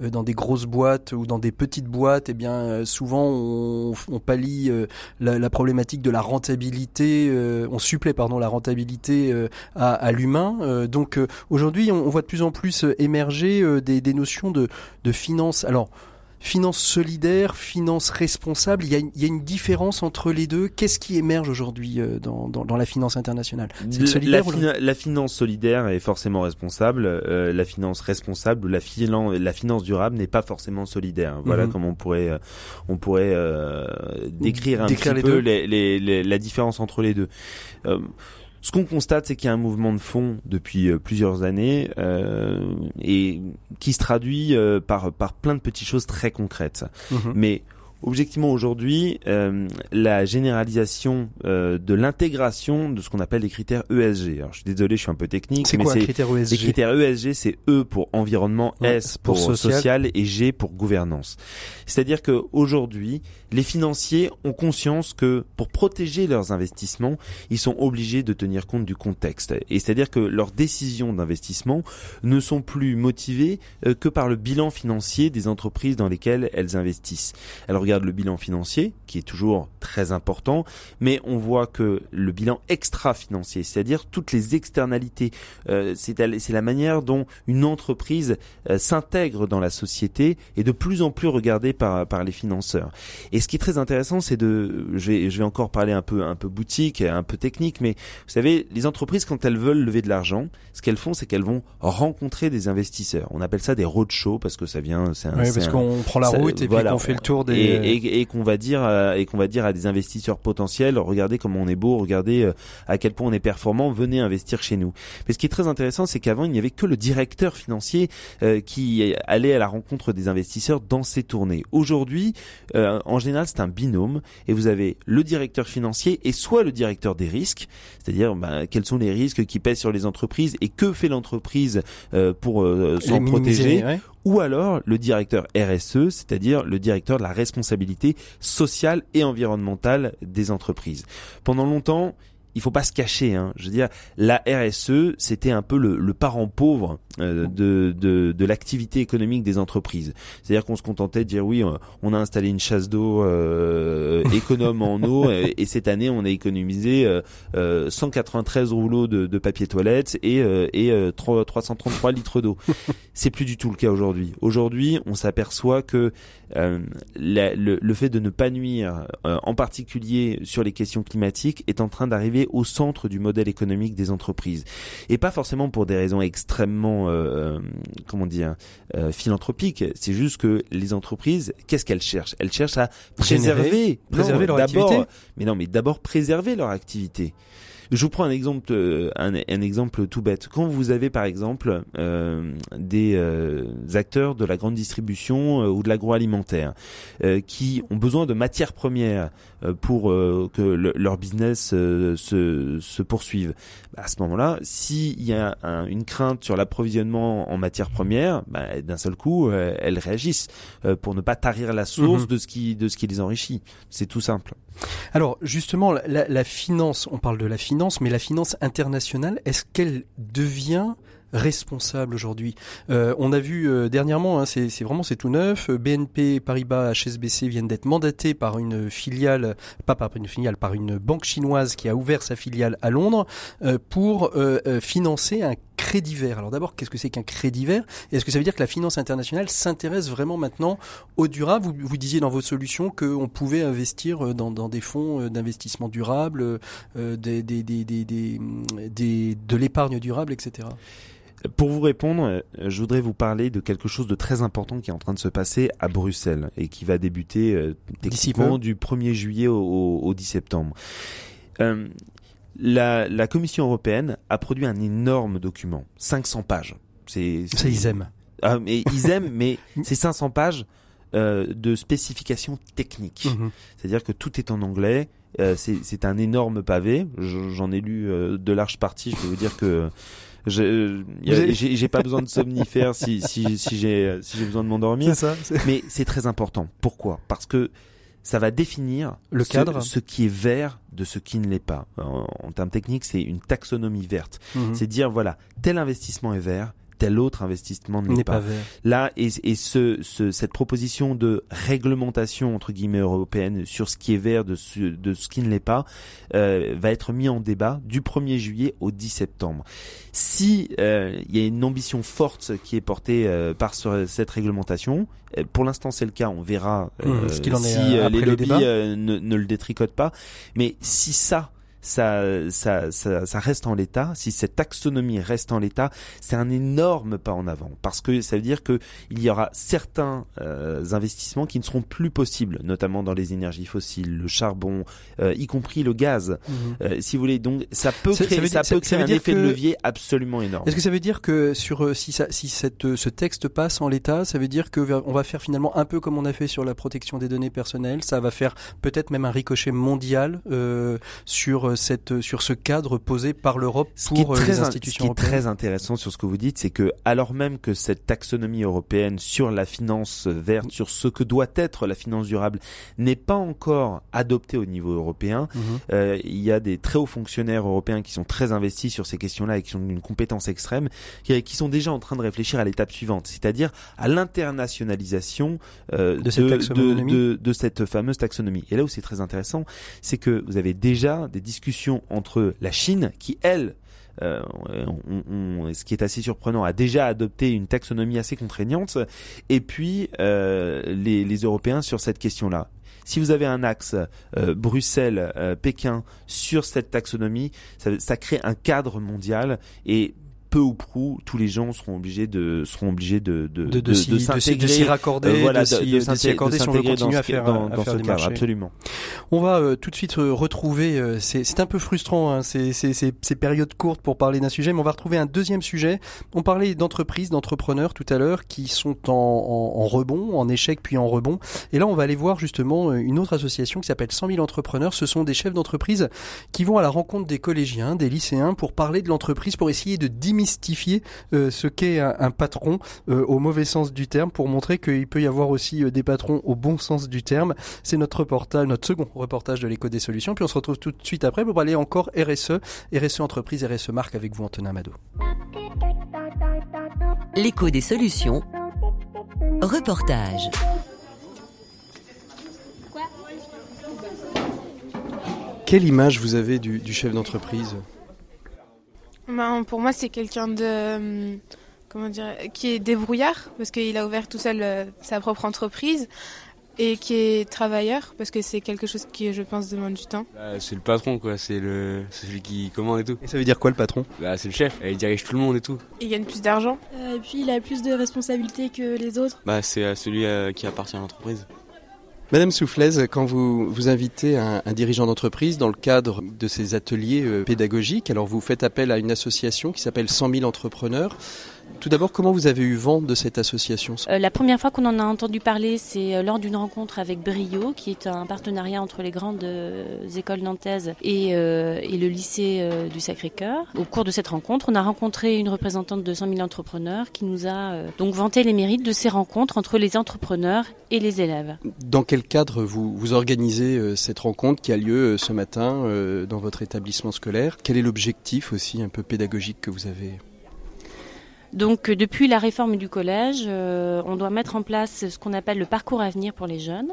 dans des grosses boîtes ou dans des petites boîtes, et eh bien souvent on, on pallie la, la, problématique de la rentabilité, on supplée la rentabilité à, à l'humain. donc aujourd'hui on, voit de plus en plus émerger des, des notions de, de finance. Alors, finance solidaire, finance responsable, il y a une, il y a une différence entre les deux. Qu'est-ce qui émerge aujourd'hui euh, dans, dans, dans, la finance internationale? La, la, finance solidaire est forcément responsable. Euh, la finance responsable, la, la finance durable n'est pas forcément solidaire. Voilà mhm. comment on pourrait, euh, on pourrait décrire un petit peu les, les, la différence entre les deux. Ce qu'on constate, c'est qu'il y a un mouvement de fond depuis euh, plusieurs années euh, et qui se traduit euh, par par plein de petites choses très concrètes. Mhm. Mais Objectivement aujourd'hui, euh, la généralisation euh, de l'intégration de ce qu'on appelle les critères ESG. Alors je suis désolé, je suis un peu technique. C'est quoi les critères ESG Les critères ESG, c'est E pour environnement, S pour, social. et G pour gouvernance. C'est-à-dire que aujourd'hui, les financiers ont conscience que pour protéger leurs investissements, ils sont obligés de tenir compte du contexte. Et c'est-à-dire que leurs décisions d'investissement ne sont plus motivées euh, que par le bilan financier des entreprises dans lesquelles elles investissent. Alors le bilan financier, qui est toujours très important, mais on voit que le bilan extra-financier, c'est-à-dire toutes les externalités, euh, c'est la manière dont une entreprise euh, s'intègre dans la société est de plus en plus regardée par, les financeurs. Ce qui est très intéressant, c'est de, je vais, je vais encore parler un peu, un peu boutique, un peu technique, mais vous savez, les entreprises, quand elles veulent lever de l'argent, ce qu'elles font, c'est qu'elles vont rencontrer des investisseurs. On appelle ça des roadshows parce que ça vient, c'est oui, parce qu'on prend la route et puis qu'on fait le tour des et, qu'on va dire euh, et qu'on va dire à des investisseurs potentiels regardez comment on est beau regardez euh, à quel point on est performant venez investir chez nous. Mais ce qui est très intéressant c'est qu'avant il n'y avait que le directeur financier euh, qui allait à la rencontre des investisseurs dans ces tournées. Aujourd'hui en général c'est un binôme et vous avez le directeur financier et soit le directeur des risques c'est-à-dire bah, quels sont les risques qui pèsent sur les entreprises et que fait l'entreprise pour s'en protéger ou alors le directeur RSE, c'est-à-dire le directeur de la responsabilité sociale et environnementale des entreprises. Pendant longtemps, il faut pas se cacher. Hein. Je veux dire, la RSE, c'était un peu le, le parent pauvre euh, de, de, de l'activité économique des entreprises. C'est-à-dire qu'on se contentait de dire oui, on a installé une chasse d'eau euh, économe en eau (laughs) et, cette année on a économisé euh, 193 rouleaux de, de papier toilette et, euh, et 333 litres d'eau. (laughs) C'est plus du tout le cas aujourd'hui. Aujourd'hui, on s'aperçoit que le, le, fait de ne pas nuire, en particulier sur les questions climatiques, est en train d'arriver est au centre du modèle économique des entreprises. Et pas forcément pour des raisons extrêmement, euh, comment dire, philanthropiques. C'est juste que les entreprises, qu'est-ce qu'elles cherchent? Elles cherchent à préserver, préserver leur activité. Mais non, mais d'abord préserver leur activité. Je vous prends un exemple, euh, un, exemple tout bête. Quand vous avez par exemple euh, des euh, acteurs de la grande distribution ou de l'agroalimentaire qui ont besoin de matières premières pour que leur business se, se, poursuive, à ce moment-là, s'il y a une crainte sur l'approvisionnement en matières premières, bah, d'un seul coup, elles réagissent pour ne pas tarir la source mhm. de ce qui de ce qui les enrichit. C'est tout simple. Alors justement, la, finance, on parle de la finance, mais la finance internationale, est-ce qu'elle devient responsable aujourd'hui? Euh, on a vu euh, dernièrement, hein, c'est vraiment c'est tout neuf. BNP Paribas, HSBC viennent d'être mandatés par une filiale, pas par une filiale, par une banque chinoise qui a ouvert sa filiale à Londres euh, pour financer un crédit vert. Alors d'abord, qu'est-ce que c'est qu'un crédit vert? Est-ce que ça veut dire que la finance internationale s'intéresse vraiment maintenant au durable vous, vous disiez dans vos solutions qu'on pouvait investir dans, dans des fonds d'investissement durable, des, des, des, des, de l'épargne durable, etc. Pour vous répondre, euh, je voudrais vous parler de quelque chose de très important qui est en train de se passer à Bruxelles et qui va débuter euh, techniquement du 1er juillet au, 10 septembre. Euh, la, Commission européenne a produit un énorme document, 500 pages. C'est, ça ils aiment. Ah, mais ils aiment, mais (laughs) c'est 500 pages de spécifications techniques. Mhm. C'est-à-dire que tout est en anglais. c'est, un énorme pavé. J'en ai lu de larges parties. Je peux vous dire que j'ai pas besoin de somnifères si, si, si j'ai si besoin de m'endormir. Mais c'est très important. Pourquoi? Parce que ça va définir le cadre, ce, qui est vert de ce qui ne l'est pas. En, termes techniques, c'est une taxonomie verte. Mhm. C'est dire voilà, tel investissement est vert, tel autre investissement n'est pas. Là, et, et ce, ce, cette proposition de réglementation entre guillemets européenne sur ce qui est vert de ce, de ce qui ne l'est pas euh, va être mis en débat du 1er juillet au 10 septembre. Si euh, il y a une ambition forte qui est portée euh, par cette réglementation, euh, pour l'instant c'est le cas, on verra mmh, ce en si est, les lobbies ne, ne le détricotent pas. Mais si ça ça, ça, ça, ça reste en l'état, si cette taxonomie reste en l'état, c'est un énorme pas en avant parce que ça veut dire que il y aura certains euh, investissements qui ne seront plus possibles, notamment dans les énergies fossiles, le charbon, euh, y compris le gaz. Mhm. Euh, si vous voulez, donc ça peut créer, ça, peut créer un effet de levier absolument énorme. Est-ce que ça veut dire que sur si ça, si cette, ce texte passe en l'état, ça veut dire que on va faire finalement un peu comme on a fait sur la protection des données personnelles, ça va faire peut-être même un ricochet mondial sur euh, cette, sur ce cadre posé par l'Europe pour euh, les institutions Ce qui est très intéressant sur ce que vous dites, c'est que alors même que cette taxonomie européenne sur la finance verte, sur ce que doit être la finance durable, n'est pas encore adoptée au niveau européen, mhm. euh, il y a des très hauts fonctionnaires européens qui sont très investis sur ces questions-là et qui ont une compétence extrême, qui, qui sont déjà en train de réfléchir à l'étape suivante, c'est-à-dire à, l'internationalisation de, de, de cette fameuse taxonomie. Et là où c'est très intéressant, c'est que vous avez déjà des discussions entre la Chine, qui elle, euh, ce qui est assez surprenant, a déjà adopté une taxonomie assez contraignante, et puis euh, les, Européens sur cette question-là. Si vous avez un axe euh, Bruxelles-Pékin sur cette taxonomie, ça, ça, crée un cadre mondial et peu ou prou, tous les gens seront obligés de seront obligés de de de, de, s'y raccorder, euh, voilà, de, s'y accorder si on veut continuer à faire dans, à faire ce cadre, absolument. On va euh, tout de suite euh, retrouver. Euh, c'est un peu frustrant hein, ces, ces, ces, ces, périodes courtes pour parler d'un sujet, mais on va retrouver un deuxième sujet. On parlait d'entreprises, d'entrepreneurs tout à l'heure qui sont en, en, en, rebond, en échec puis en rebond. Et là, on va aller voir justement une autre association qui s'appelle 100 000 entrepreneurs. Ce sont des chefs d'entreprise qui vont à la rencontre des collégiens, des lycéens pour parler de l'entreprise, pour essayer de diminuer mystifier euh, ce qu'est un, patron euh, au mauvais sens du terme pour montrer qu'il peut y avoir aussi euh, des patrons au bon sens du terme. C'est notre reportage, notre second reportage de l'éco des solutions. Puis on se retrouve tout de suite après pour parler encore RSE, RSE entreprise, RSE marque avec vous Antonin Amado. L'écho des solutions. Reportage. Quelle image vous avez du chef d'entreprise? Ben, pour moi, c'est quelqu'un de euh, comment dire, qui est débrouillard parce qu'il a ouvert tout seul euh, sa propre entreprise et qui est travailleur parce que c'est quelque chose qui, je pense, demande du temps. Bah, c'est le patron, quoi. C'est le, celui qui commande et tout. Et ça veut dire quoi le patron? Bah, c'est le chef. Il dirige tout le monde et tout. Il gagne plus d'argent. et puis il a plus de responsabilités que les autres. Bah, c'est celui qui appartient à l'entreprise. Madame Soufflaise, quand vous, vous invitez un, un dirigeant d'entreprise dans le cadre de ces ateliers pédagogiques, alors vous faites appel à une association qui s'appelle 100 000 entrepreneurs. Tout d'abord, comment vous avez eu vent de cette association euh, La première fois qu'on en a entendu parler, c'est euh, lors d'une rencontre avec Brio, qui est un partenariat entre les grandes euh, écoles nantaises et, euh, et le lycée du Sacré-Cœur. Au cours de cette rencontre, on a rencontré une représentante de 100 000 entrepreneurs qui nous a donc vanté les mérites de ces rencontres entre les entrepreneurs et les élèves. Dans quel cadre vous, vous organisez cette rencontre qui a lieu ce matin dans votre établissement scolaire? Quel est l'objectif aussi un peu pédagogique que vous avez? Donc depuis la réforme du collège, euh, on doit mettre en place ce qu'on appelle le parcours à venir pour les jeunes.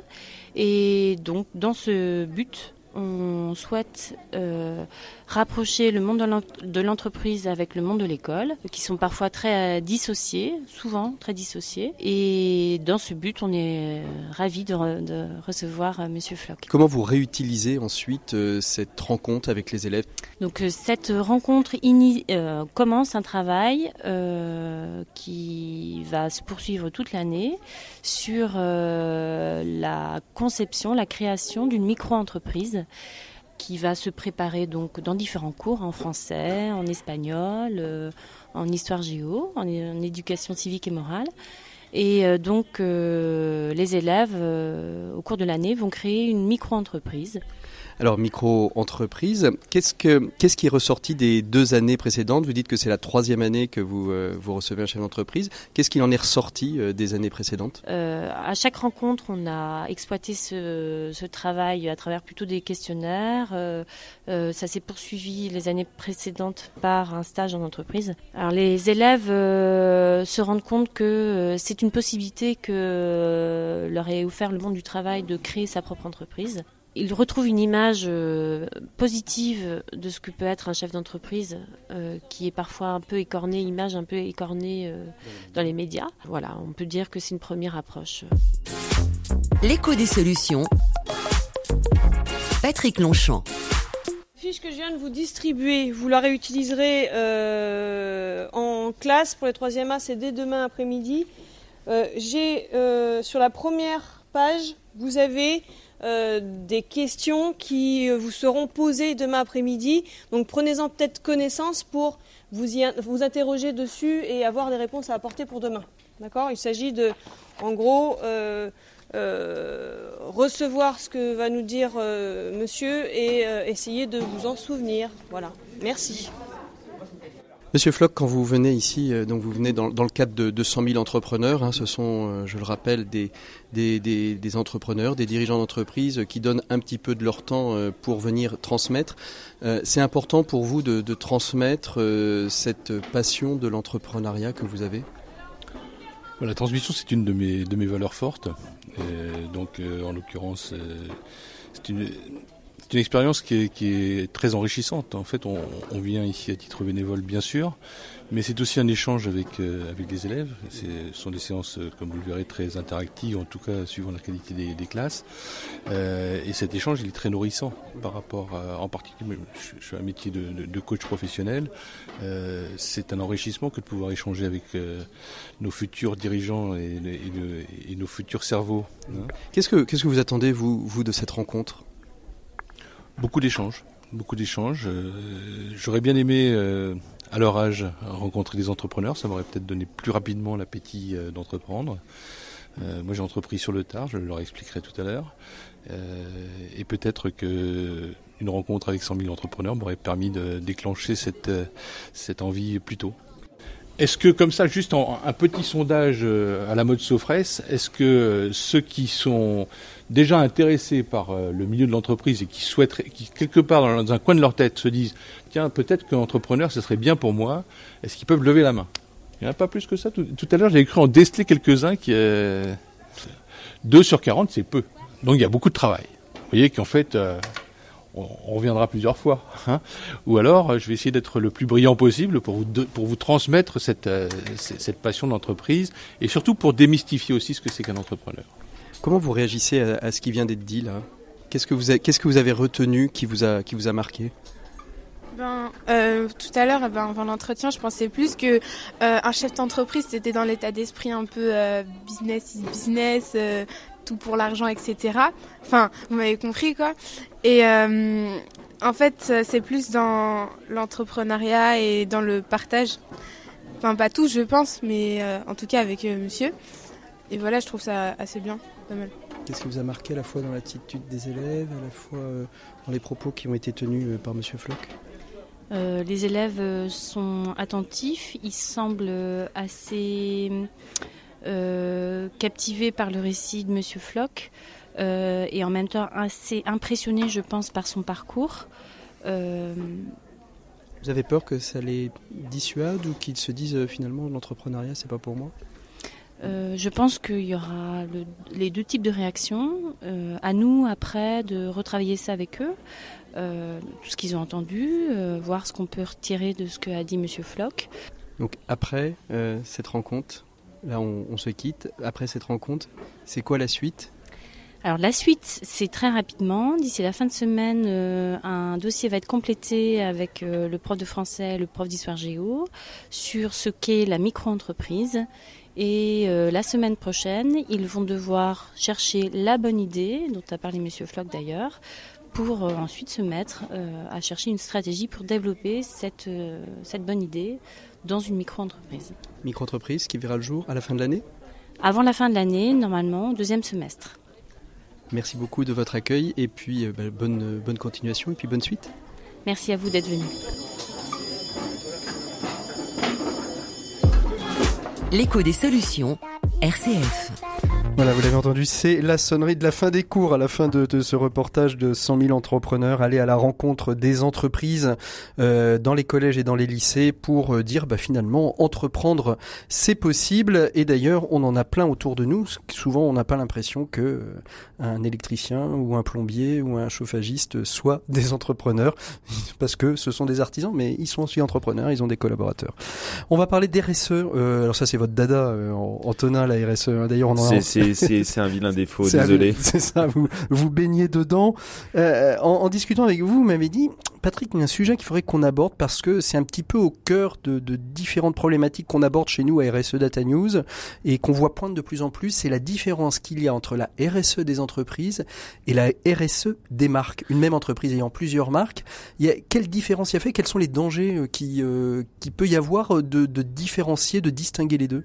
Et donc dans ce but, on souhaite euh, rapprocher le monde de l'entreprise avec le monde de l'école, qui sont parfois très euh, dissociés, souvent très dissociés. Et dans ce but, on est ravis de, re, de recevoir euh, Monsieur Floch. Comment vous réutilisez ensuite euh, cette rencontre avec les élèves? Donc euh, cette rencontre euh, commence un travail euh, qui va se poursuivre toute l'année sur la conception, la création d'une micro-entreprise qui va se préparer donc dans différents cours en français, en espagnol, euh, en histoire géo, en, éducation civique et morale. Et euh, donc euh, les élèves au cours de l'année vont créer une micro-entreprise alors, micro-entreprise, qu'est-ce, que, qu'est-ce qui est ressorti des deux années précédentes? Vous dites que c'est la troisième année que vous, euh, vous recevez un chef d'entreprise. Qu'est-ce qu'il en est ressorti euh, des années précédentes? Euh, À chaque rencontre, on a exploité ce, ce, travail à travers plutôt des questionnaires. Euh, ça s'est poursuivi les années précédentes par un stage en entreprise. Alors, les élèves se rendent compte que c'est une possibilité que leur ait offert le monde du travail de créer sa propre entreprise il retrouve une image euh, positive de ce que peut être un chef d'entreprise euh, qui est parfois un peu écorné, image un peu écornée euh, dans les médias. Voilà, on peut dire que c'est une première approche. L'écho des solutions. Patrick Longchamp. Fiche que je viens de vous distribuer, vous la réutiliserez en classe pour les 3e A, c'est dès demain après-midi. J'ai sur la première page, vous avez euh, des questions qui vous seront posées demain après-midi. Donc prenez-en peut-être connaissance pour vous, y, vous interroger dessus et avoir des réponses à apporter pour demain. Il s'agit de, en gros, euh, euh, recevoir ce que va nous dire euh, monsieur et euh, essayer de vous en souvenir. Voilà. Merci. Monsieur Floch, quand vous venez ici, euh, donc vous venez dans, le cadre de, de 100 000 entrepreneurs, hein, ce sont, euh, je le rappelle, des, entrepreneurs, des dirigeants d'entreprise qui donnent un petit peu de leur temps euh, pour venir transmettre. C'est important pour vous de, transmettre cette passion de l'entrepreneuriat que vous avez? La transmission, c'est une de mes, valeurs fortes. Donc, en l'occurrence, c'est une c'est une expérience qui est, qui est, très enrichissante. En fait, on, on, vient ici à titre bénévole, bien sûr, mais c'est aussi un échange avec, euh, avec les élèves. Ce sont des séances, euh, comme vous le verrez, très interactives, en tout cas suivant la qualité des, des classes. Euh, et cet échange, il est très nourrissant par rapport à, en particulier, je, je suis un métier de, de, de coach professionnel. Euh, c'est un enrichissement que de pouvoir échanger avec euh, nos futurs dirigeants et, et, et nos futurs cerveaux. Hein. Qu'est-ce que, qu'est-ce que vous attendez, vous, vous, de cette rencontre? Beaucoup d'échanges, beaucoup d'échanges. Euh, J'aurais bien aimé, euh, à leur âge, rencontrer des entrepreneurs. Ça m'aurait peut-être donné plus rapidement l'appétit euh, d'entreprendre. moi, j'ai entrepris sur le tard, je leur expliquerai tout à l'heure. et peut-être que une rencontre avec 100 000 entrepreneurs m'aurait permis de déclencher cette, cette envie plus tôt. Est-ce que, comme ça, juste en, un petit sondage à la mode Sofresse, est-ce que ceux qui sont déjà intéressés par euh, le milieu de l'entreprise et qui souhaiteraient, qui quelque part dans, un coin de leur tête se disent tiens peut-être que l'entrepreneur ce serait bien pour moi, est-ce qu'ils peuvent lever la main? Il n'y en a pas plus que ça. Tout, à l'heure j'ai cru en déceler quelques-uns qui euh, 2 sur 40 c'est peu. Donc il y a beaucoup de travail. Vous voyez qu'en fait euh, on, on, reviendra plusieurs fois. Hein Ou alors je vais essayer d'être le plus brillant possible pour vous, de, pour vous transmettre cette, euh, cette passion d'entreprise et surtout pour démystifier aussi ce que c'est qu'un entrepreneur. Comment vous réagissez à, ce qui vient d'être dit là? Qu'est-ce que vous qu'est-ce que vous avez retenu qui vous a qui vous a marqué? Ben, euh, tout à l'heure, ben, avant l'entretien, je pensais plus que euh, un chef d'entreprise, c'était dans l'état d'esprit un peu euh, business is business, tout pour l'argent, etc. Enfin, vous m'avez compris quoi. Et en fait, c'est plus dans l'entrepreneuriat et dans le partage. Enfin, pas tout, je pense, mais en tout cas avec monsieur. Et voilà, je trouve ça assez bien, pas mal. Qu'est-ce qui vous a marqué à la fois dans l'attitude des élèves, à la fois dans les propos qui ont été tenus par monsieur Floch? Euh, les élèves euh, sont attentifs, ils semblent assez euh, captivés par le récit de Monsieur Floch et en même temps assez impressionnés, je pense, par son parcours. Vous avez peur que ça les dissuade ou qu'ils se disent finalement l'entrepreneuriat c'est pas pour moi? Je pense qu'il y aura les deux types de réactions. à nous, après, de retravailler ça avec eux. Euh, tout ce qu'ils ont entendu, euh, voir ce qu'on peut retirer de ce qu'a dit Monsieur Floch. Donc après euh, cette rencontre, là on, se quitte, après cette rencontre, c'est quoi la suite? Alors la suite, c'est très rapidement. D'ici la fin de semaine, un dossier va être complété avec le prof de français, le prof d'histoire géo, sur ce qu'est la micro-entreprise. Et la semaine prochaine, ils vont devoir chercher la bonne idée, dont a parlé Monsieur Floch d'ailleurs, pour euh, ensuite se mettre euh, à chercher une stratégie pour développer euh, cette bonne idée dans une micro-entreprise. Micro-entreprise qui verra le jour à la fin de l'année Avant la fin de l'année, normalement, deuxième semestre. Merci beaucoup de votre accueil et puis bah, bonne, bonne continuation et puis bonne suite. Merci à vous d'être venu. L'écho des solutions, RCF. Voilà, vous l'avez entendu, c'est la sonnerie de la fin des cours à la fin de, ce reportage de 100 000 entrepreneurs. Aller à la rencontre des entreprises euh, dans les collèges et dans les lycées pour euh, dire bah, finalement entreprendre c'est possible. Et d'ailleurs, on en a plein autour de nous. Souvent, on n'a pas l'impression que euh, un électricien ou un plombier ou un chauffagiste soient des entrepreneurs (laughs) parce que ce sont des artisans, mais ils sont aussi entrepreneurs, ils ont des collaborateurs. On va parler d'RSE. alors ça, c'est votre dada, Antonin, la RSE. D'ailleurs, on en a c'est un vilain défaut, désolé. (laughs) C'est ça, vous, vous baignez dedans. Euh, en, discutant avec vous, vous m'avez dit, Patrick, a un sujet qu'il faudrait qu'on aborde parce que c'est un petit peu au cœur de, différentes problématiques qu'on aborde chez nous à RSE Data News et qu'on voit poindre de plus en plus, c'est la différence qu'il y a entre la RSE des entreprises et la RSE des marques. Une même entreprise ayant plusieurs marques, il y a, quelle différence il y a fait? Quels sont les dangers euh, qui, euh, qui peut y avoir de, de différencier, de distinguer les deux?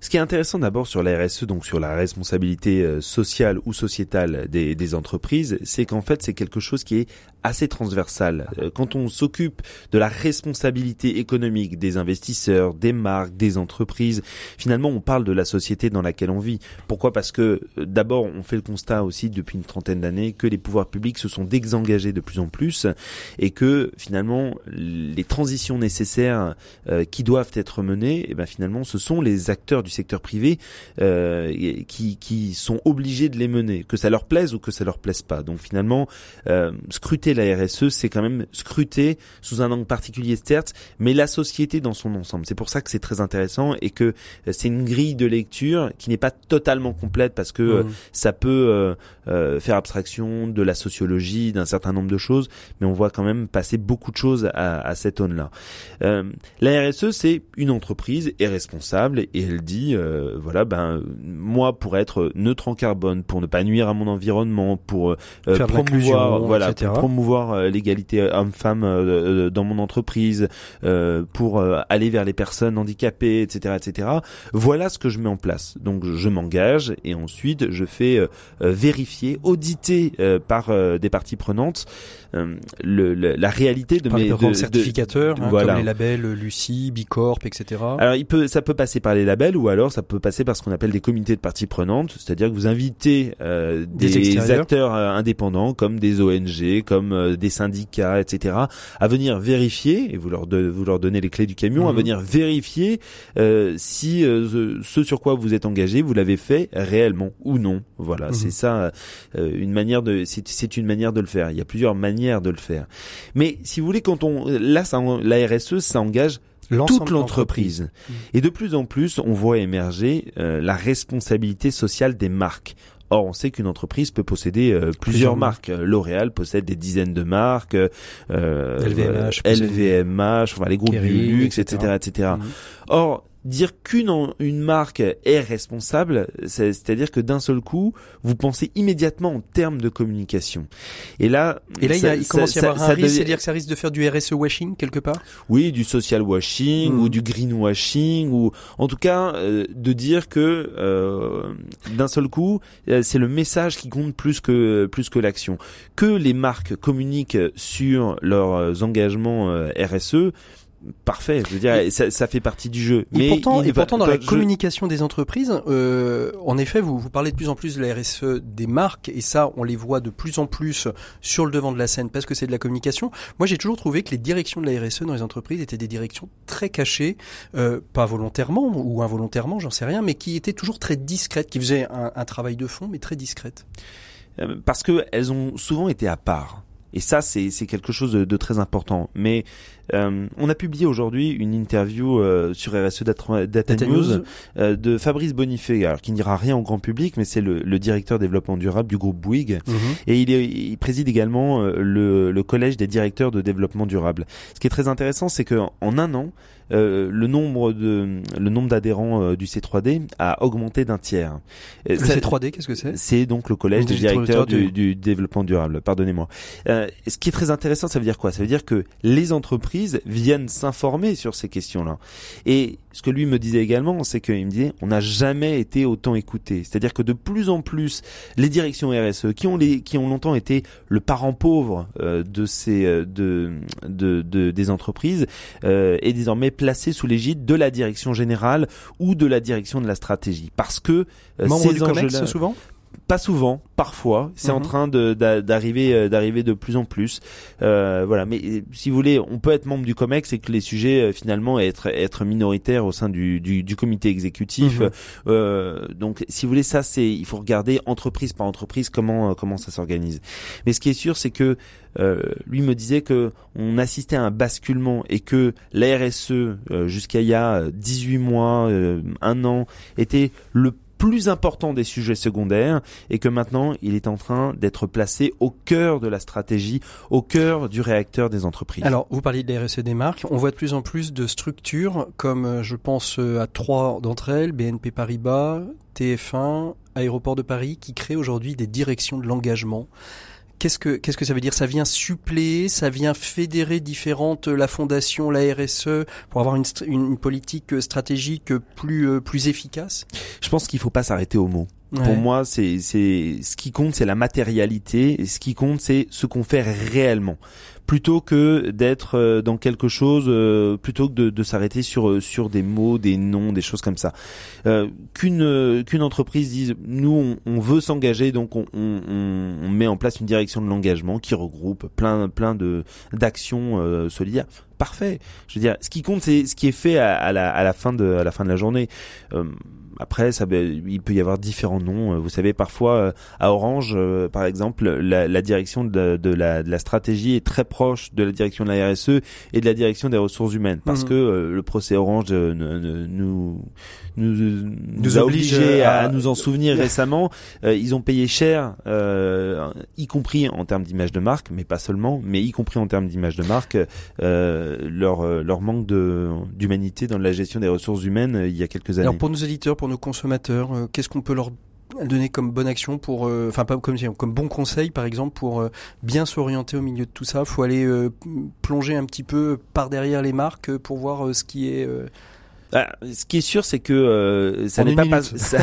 Ce qui est intéressant d'abord sur la RSE, donc sur la responsabilité euh, sociale ou sociétale des, des entreprises, c'est qu'en fait c'est quelque chose qui est assez transversal. Euh, quand on s'occupe de la responsabilité économique des investisseurs, des marques, des entreprises, finalement on parle de la société dans laquelle on vit. Pourquoi? Parce que euh, d'abord on fait le constat aussi depuis une trentaine d'années que les pouvoirs publics se sont désengagés de plus en plus et que finalement les transitions nécessaires qui doivent être menées, et eh ben finalement ce sont les acteurs du secteur privé euh, qui, qui sont obligés de les mener, que ça leur plaise ou que ça leur plaise pas. Donc finalement, euh, scruter la RSE, c'est quand même scruter sous un angle particulier certes, mais la société dans son ensemble. C'est pour ça que c'est très intéressant et que euh, c'est une grille de lecture qui n'est pas totalement complète parce que euh, mmh. ça peut euh, faire abstraction de la sociologie, d'un certain nombre de choses, mais on voit quand même passer beaucoup de choses à, à cette zone-là. la RSE, c'est une entreprise est responsable et elle dit voilà, ben moi pour être neutre en carbone, pour ne pas nuire à mon environnement, pour euh, promouvoir, voilà, promouvoir euh, l'égalité homme-femme dans mon entreprise, pour aller vers les personnes handicapées, etc., etc. Voilà ce que je mets en place. Donc je m'engage et ensuite je fais vérifier, auditer par des parties prenantes le, la réalité de mes de, certificateurs, hein, voilà. comme les labels Lucie, Bicorp, etc. Alors il peut, ça peut passer par les labels ou alors ça peut passer par ce qu'on appelle des comités de parties prenantes, c'est-à-dire que vous invitez euh, des, acteurs euh, indépendants comme des ONG, comme euh, des syndicats, etc., à venir vérifier et vous leur vous leur donnez les clés du camion, à mhm. venir vérifier si ce sur quoi vous êtes engagé vous l'avez fait réellement ou non. Voilà, mhm. c'est ça une manière de c'est une manière de le faire. Il y a plusieurs manières de le faire. Mais si vous voulez, quand on là, ça, la RSE, ça engage toute l'entreprise. Et de plus en plus, on voit émerger euh, la responsabilité sociale des marques Or, on sait qu'une entreprise peut posséder plusieurs, marques. L'Oréal possède des dizaines de marques, LVMH, LVMH, enfin les groupes du luxe, etc., etc. Mhm. Or, dire qu'une une marque est responsable, c'est-à-dire que d'un seul coup, vous pensez immédiatement en termes de communication. Et là, et là, il, commence à y avoir un risque, c'est-à-dire que ça risque de faire du RSE washing quelque part? Oui, du social washing ou hmm. du green washing ou en tout cas euh, de dire que euh, d'un seul coup, euh, c'est le message qui compte plus que plus que l'action. Que les marques communiquent sur leurs engagements RSE parfait. Je veux dire, ça, ça, fait partie du jeu. Et mais pourtant, et pourtant dans la communication des entreprises, euh, en effet, vous, vous parlez de plus en plus de la RSE des marques, et ça, on les voit de plus en plus sur le devant de la scène parce que c'est de la communication. Moi, j'ai toujours trouvé que les directions de la RSE dans les entreprises étaient des directions très cachées, euh, pas volontairement ou involontairement, j'en sais rien, mais qui étaient toujours très discrètes, qui faisaient un, un travail de fond, mais très discrètes. Euh, parce que elles ont souvent été à part. Et ça, c'est quelque chose de, de, très important. Mais euh, on a publié aujourd'hui une interview euh, sur RSE Data, Data, News, euh, de Fabrice Bonifay, alors qui ne dira rien au grand public, mais c'est le, le, directeur développement durable du groupe Bouygues, mhm. et il, est, il, préside également le, le, collège des directeurs de développement durable. Ce qui est très intéressant, c'est qu'en un an, euh, le nombre de le nombre d'adhérents euh, du C3D a augmenté d'un tiers. Le C3D, qu'est-ce que c'est C'est donc le collège des directeurs du, du, développement durable. Pardonnez-moi. Ce qui est très intéressant, ça veut dire quoi? Ça veut dire que les entreprises viennent s'informer sur ces questions-là. Et ce que lui me disait également, c'est qu'il me disait, on n'a jamais été autant écouté. C'est-à-dire que de plus en plus, les directions RSE, qui ont les, qui ont longtemps été le parent pauvre euh, de ces, euh, de, de, de, des entreprises, euh, est désormais placé sous l'égide de la direction générale ou de la direction de la stratégie, parce que euh, ces enjeux-là, souvent? Pas souvent, parfois, c'est en mhm. train d'arriver euh, d'arriver de plus en plus. Euh, voilà, mais euh, si vous voulez, on peut être membre du Comex et que les sujets finalement être être minoritaires au sein du du, comité exécutif. Mhm. donc, si vous voulez, ça c'est il faut regarder entreprise par entreprise comment comment ça s'organise. Mais ce qui est sûr, c'est que lui me disait que on assistait à un basculement et que la RSE jusqu'à il y a 18 mois, un an, était le plus important des sujets secondaires et que maintenant il est en train d'être placé au cœur de la stratégie, au cœur du réacteur des entreprises. Alors, vous parliez de la RSE des marques, on voit de plus en plus de structures comme euh, je pense euh, à trois d'entre elles, BNP Paribas, TF1, Aéroport de Paris, qui créent aujourd'hui des directions de l'engagement. Qu'est-ce que qu'est-ce que ça veut dire? Ça vient suppléer, ça vient fédérer différentes la fondation, la RSE pour avoir une, une politique stratégique plus euh, plus efficace? Je pense qu'il faut pas s'arrêter au mot. Pour moi, c'est c'est ce qui compte, c'est la matérialité. Et ce qui compte, c'est ce qu'on fait réellement plutôt que d'être euh, dans quelque chose, euh, plutôt que de, de s'arrêter sur euh, sur des mots, des noms, des choses comme ça. Qu'une qu'une entreprise dise, nous on, on veut s'engager, donc on, on, on, met en place une direction de l'engagement qui regroupe plein plein de d'actions solidaires. Parfait. Je veux dire, ce qui compte, c'est ce qui est fait à, à, la, à la fin de à la fin de la journée après, ça, il peut y avoir différents noms. Euh, vous savez, parfois euh, à Orange, euh, par exemple, la, la direction de, de, la, de, la, stratégie est très proche de la direction de la RSE et de la direction des ressources humaines, parce mmh. que le procès Orange nous nous, nous, a obligés à... nous en souvenir (laughs) récemment. ils ont payé cher, y compris en termes d'image de marque, mais pas seulement, mais y compris en termes d'image de marque, leur leur manque d'humanité dans la gestion des ressources humaines il y a quelques années. Alors pour nos nos consommateurs euh, Qu'est-ce qu'on peut leur donner comme bonne action pour, euh, enfin pas comme comme bon conseil par exemple pour euh, bien s'orienter au milieu de tout ça? Faut aller plonger un petit peu par derrière les marques pour voir ce qui est bah, ce qui est sûr, c'est que euh, ça n'est pas, ça,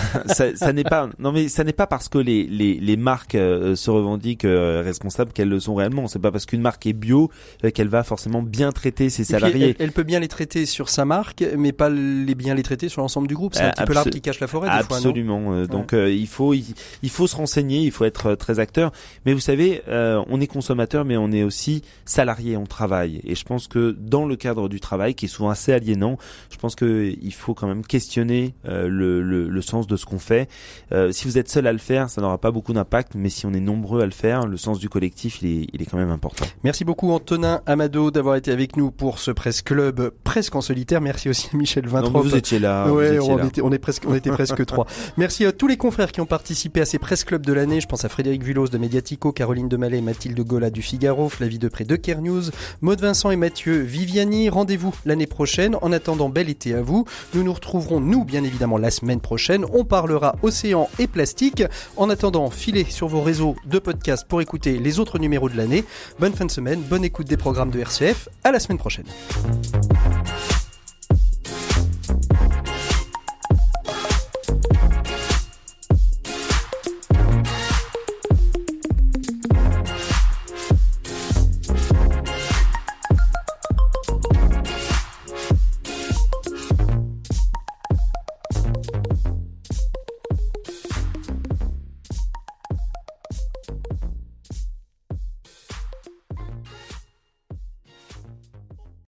ça, n'est pas non mais ça n'est pas parce que les les, les marques euh, se revendiquent euh, responsables qu'elles le sont réellement. C'est pas parce qu'une marque est bio qu'elle va forcément bien traiter ses salariés. elle, peut bien les traiter sur sa marque, mais pas les bien les traiter sur l'ensemble du groupe. C'est un petit peu l'arbre qui cache la forêt. Des Absolument. Fois, Donc il faut il, faut se renseigner, il faut être très acteur. Mais vous savez, on est consommateur, mais on est aussi salarié, on travaille. Et je pense que dans le cadre du travail, qui est souvent assez aliénant, je pense que que il faut quand même questionner le, le, le, sens de ce qu'on fait. si vous êtes seul à le faire, ça n'aura pas beaucoup d'impact, mais si on est nombreux à le faire, le sens du collectif, il est, il est quand même important. Merci beaucoup Antonin Amado d'avoir été avec nous pour ce Presse Club presque en solitaire. Merci aussi Michel Vintrop. vous étiez là. Ouais, on, Était, on est presque, on était presque (laughs) trois. Merci à tous les confrères qui ont participé à ces Presse Club de l'année. Je pense à Frédéric Vullos de Mediatico, Caroline Demalay, Mathilde Gola du Figaro, Flavie Depré de Care News, Maud Vincent et Mathieu Viviani. Rendez-vous l'année prochaine. En attendant, bel été à vous. Nous nous retrouverons, nous, bien évidemment, la semaine prochaine. On parlera océan et plastique. En attendant, filez sur vos réseaux de podcast pour écouter les autres numéros de l'année. Bonne fin de semaine, bonne écoute des programmes de RCF. À la semaine prochaine.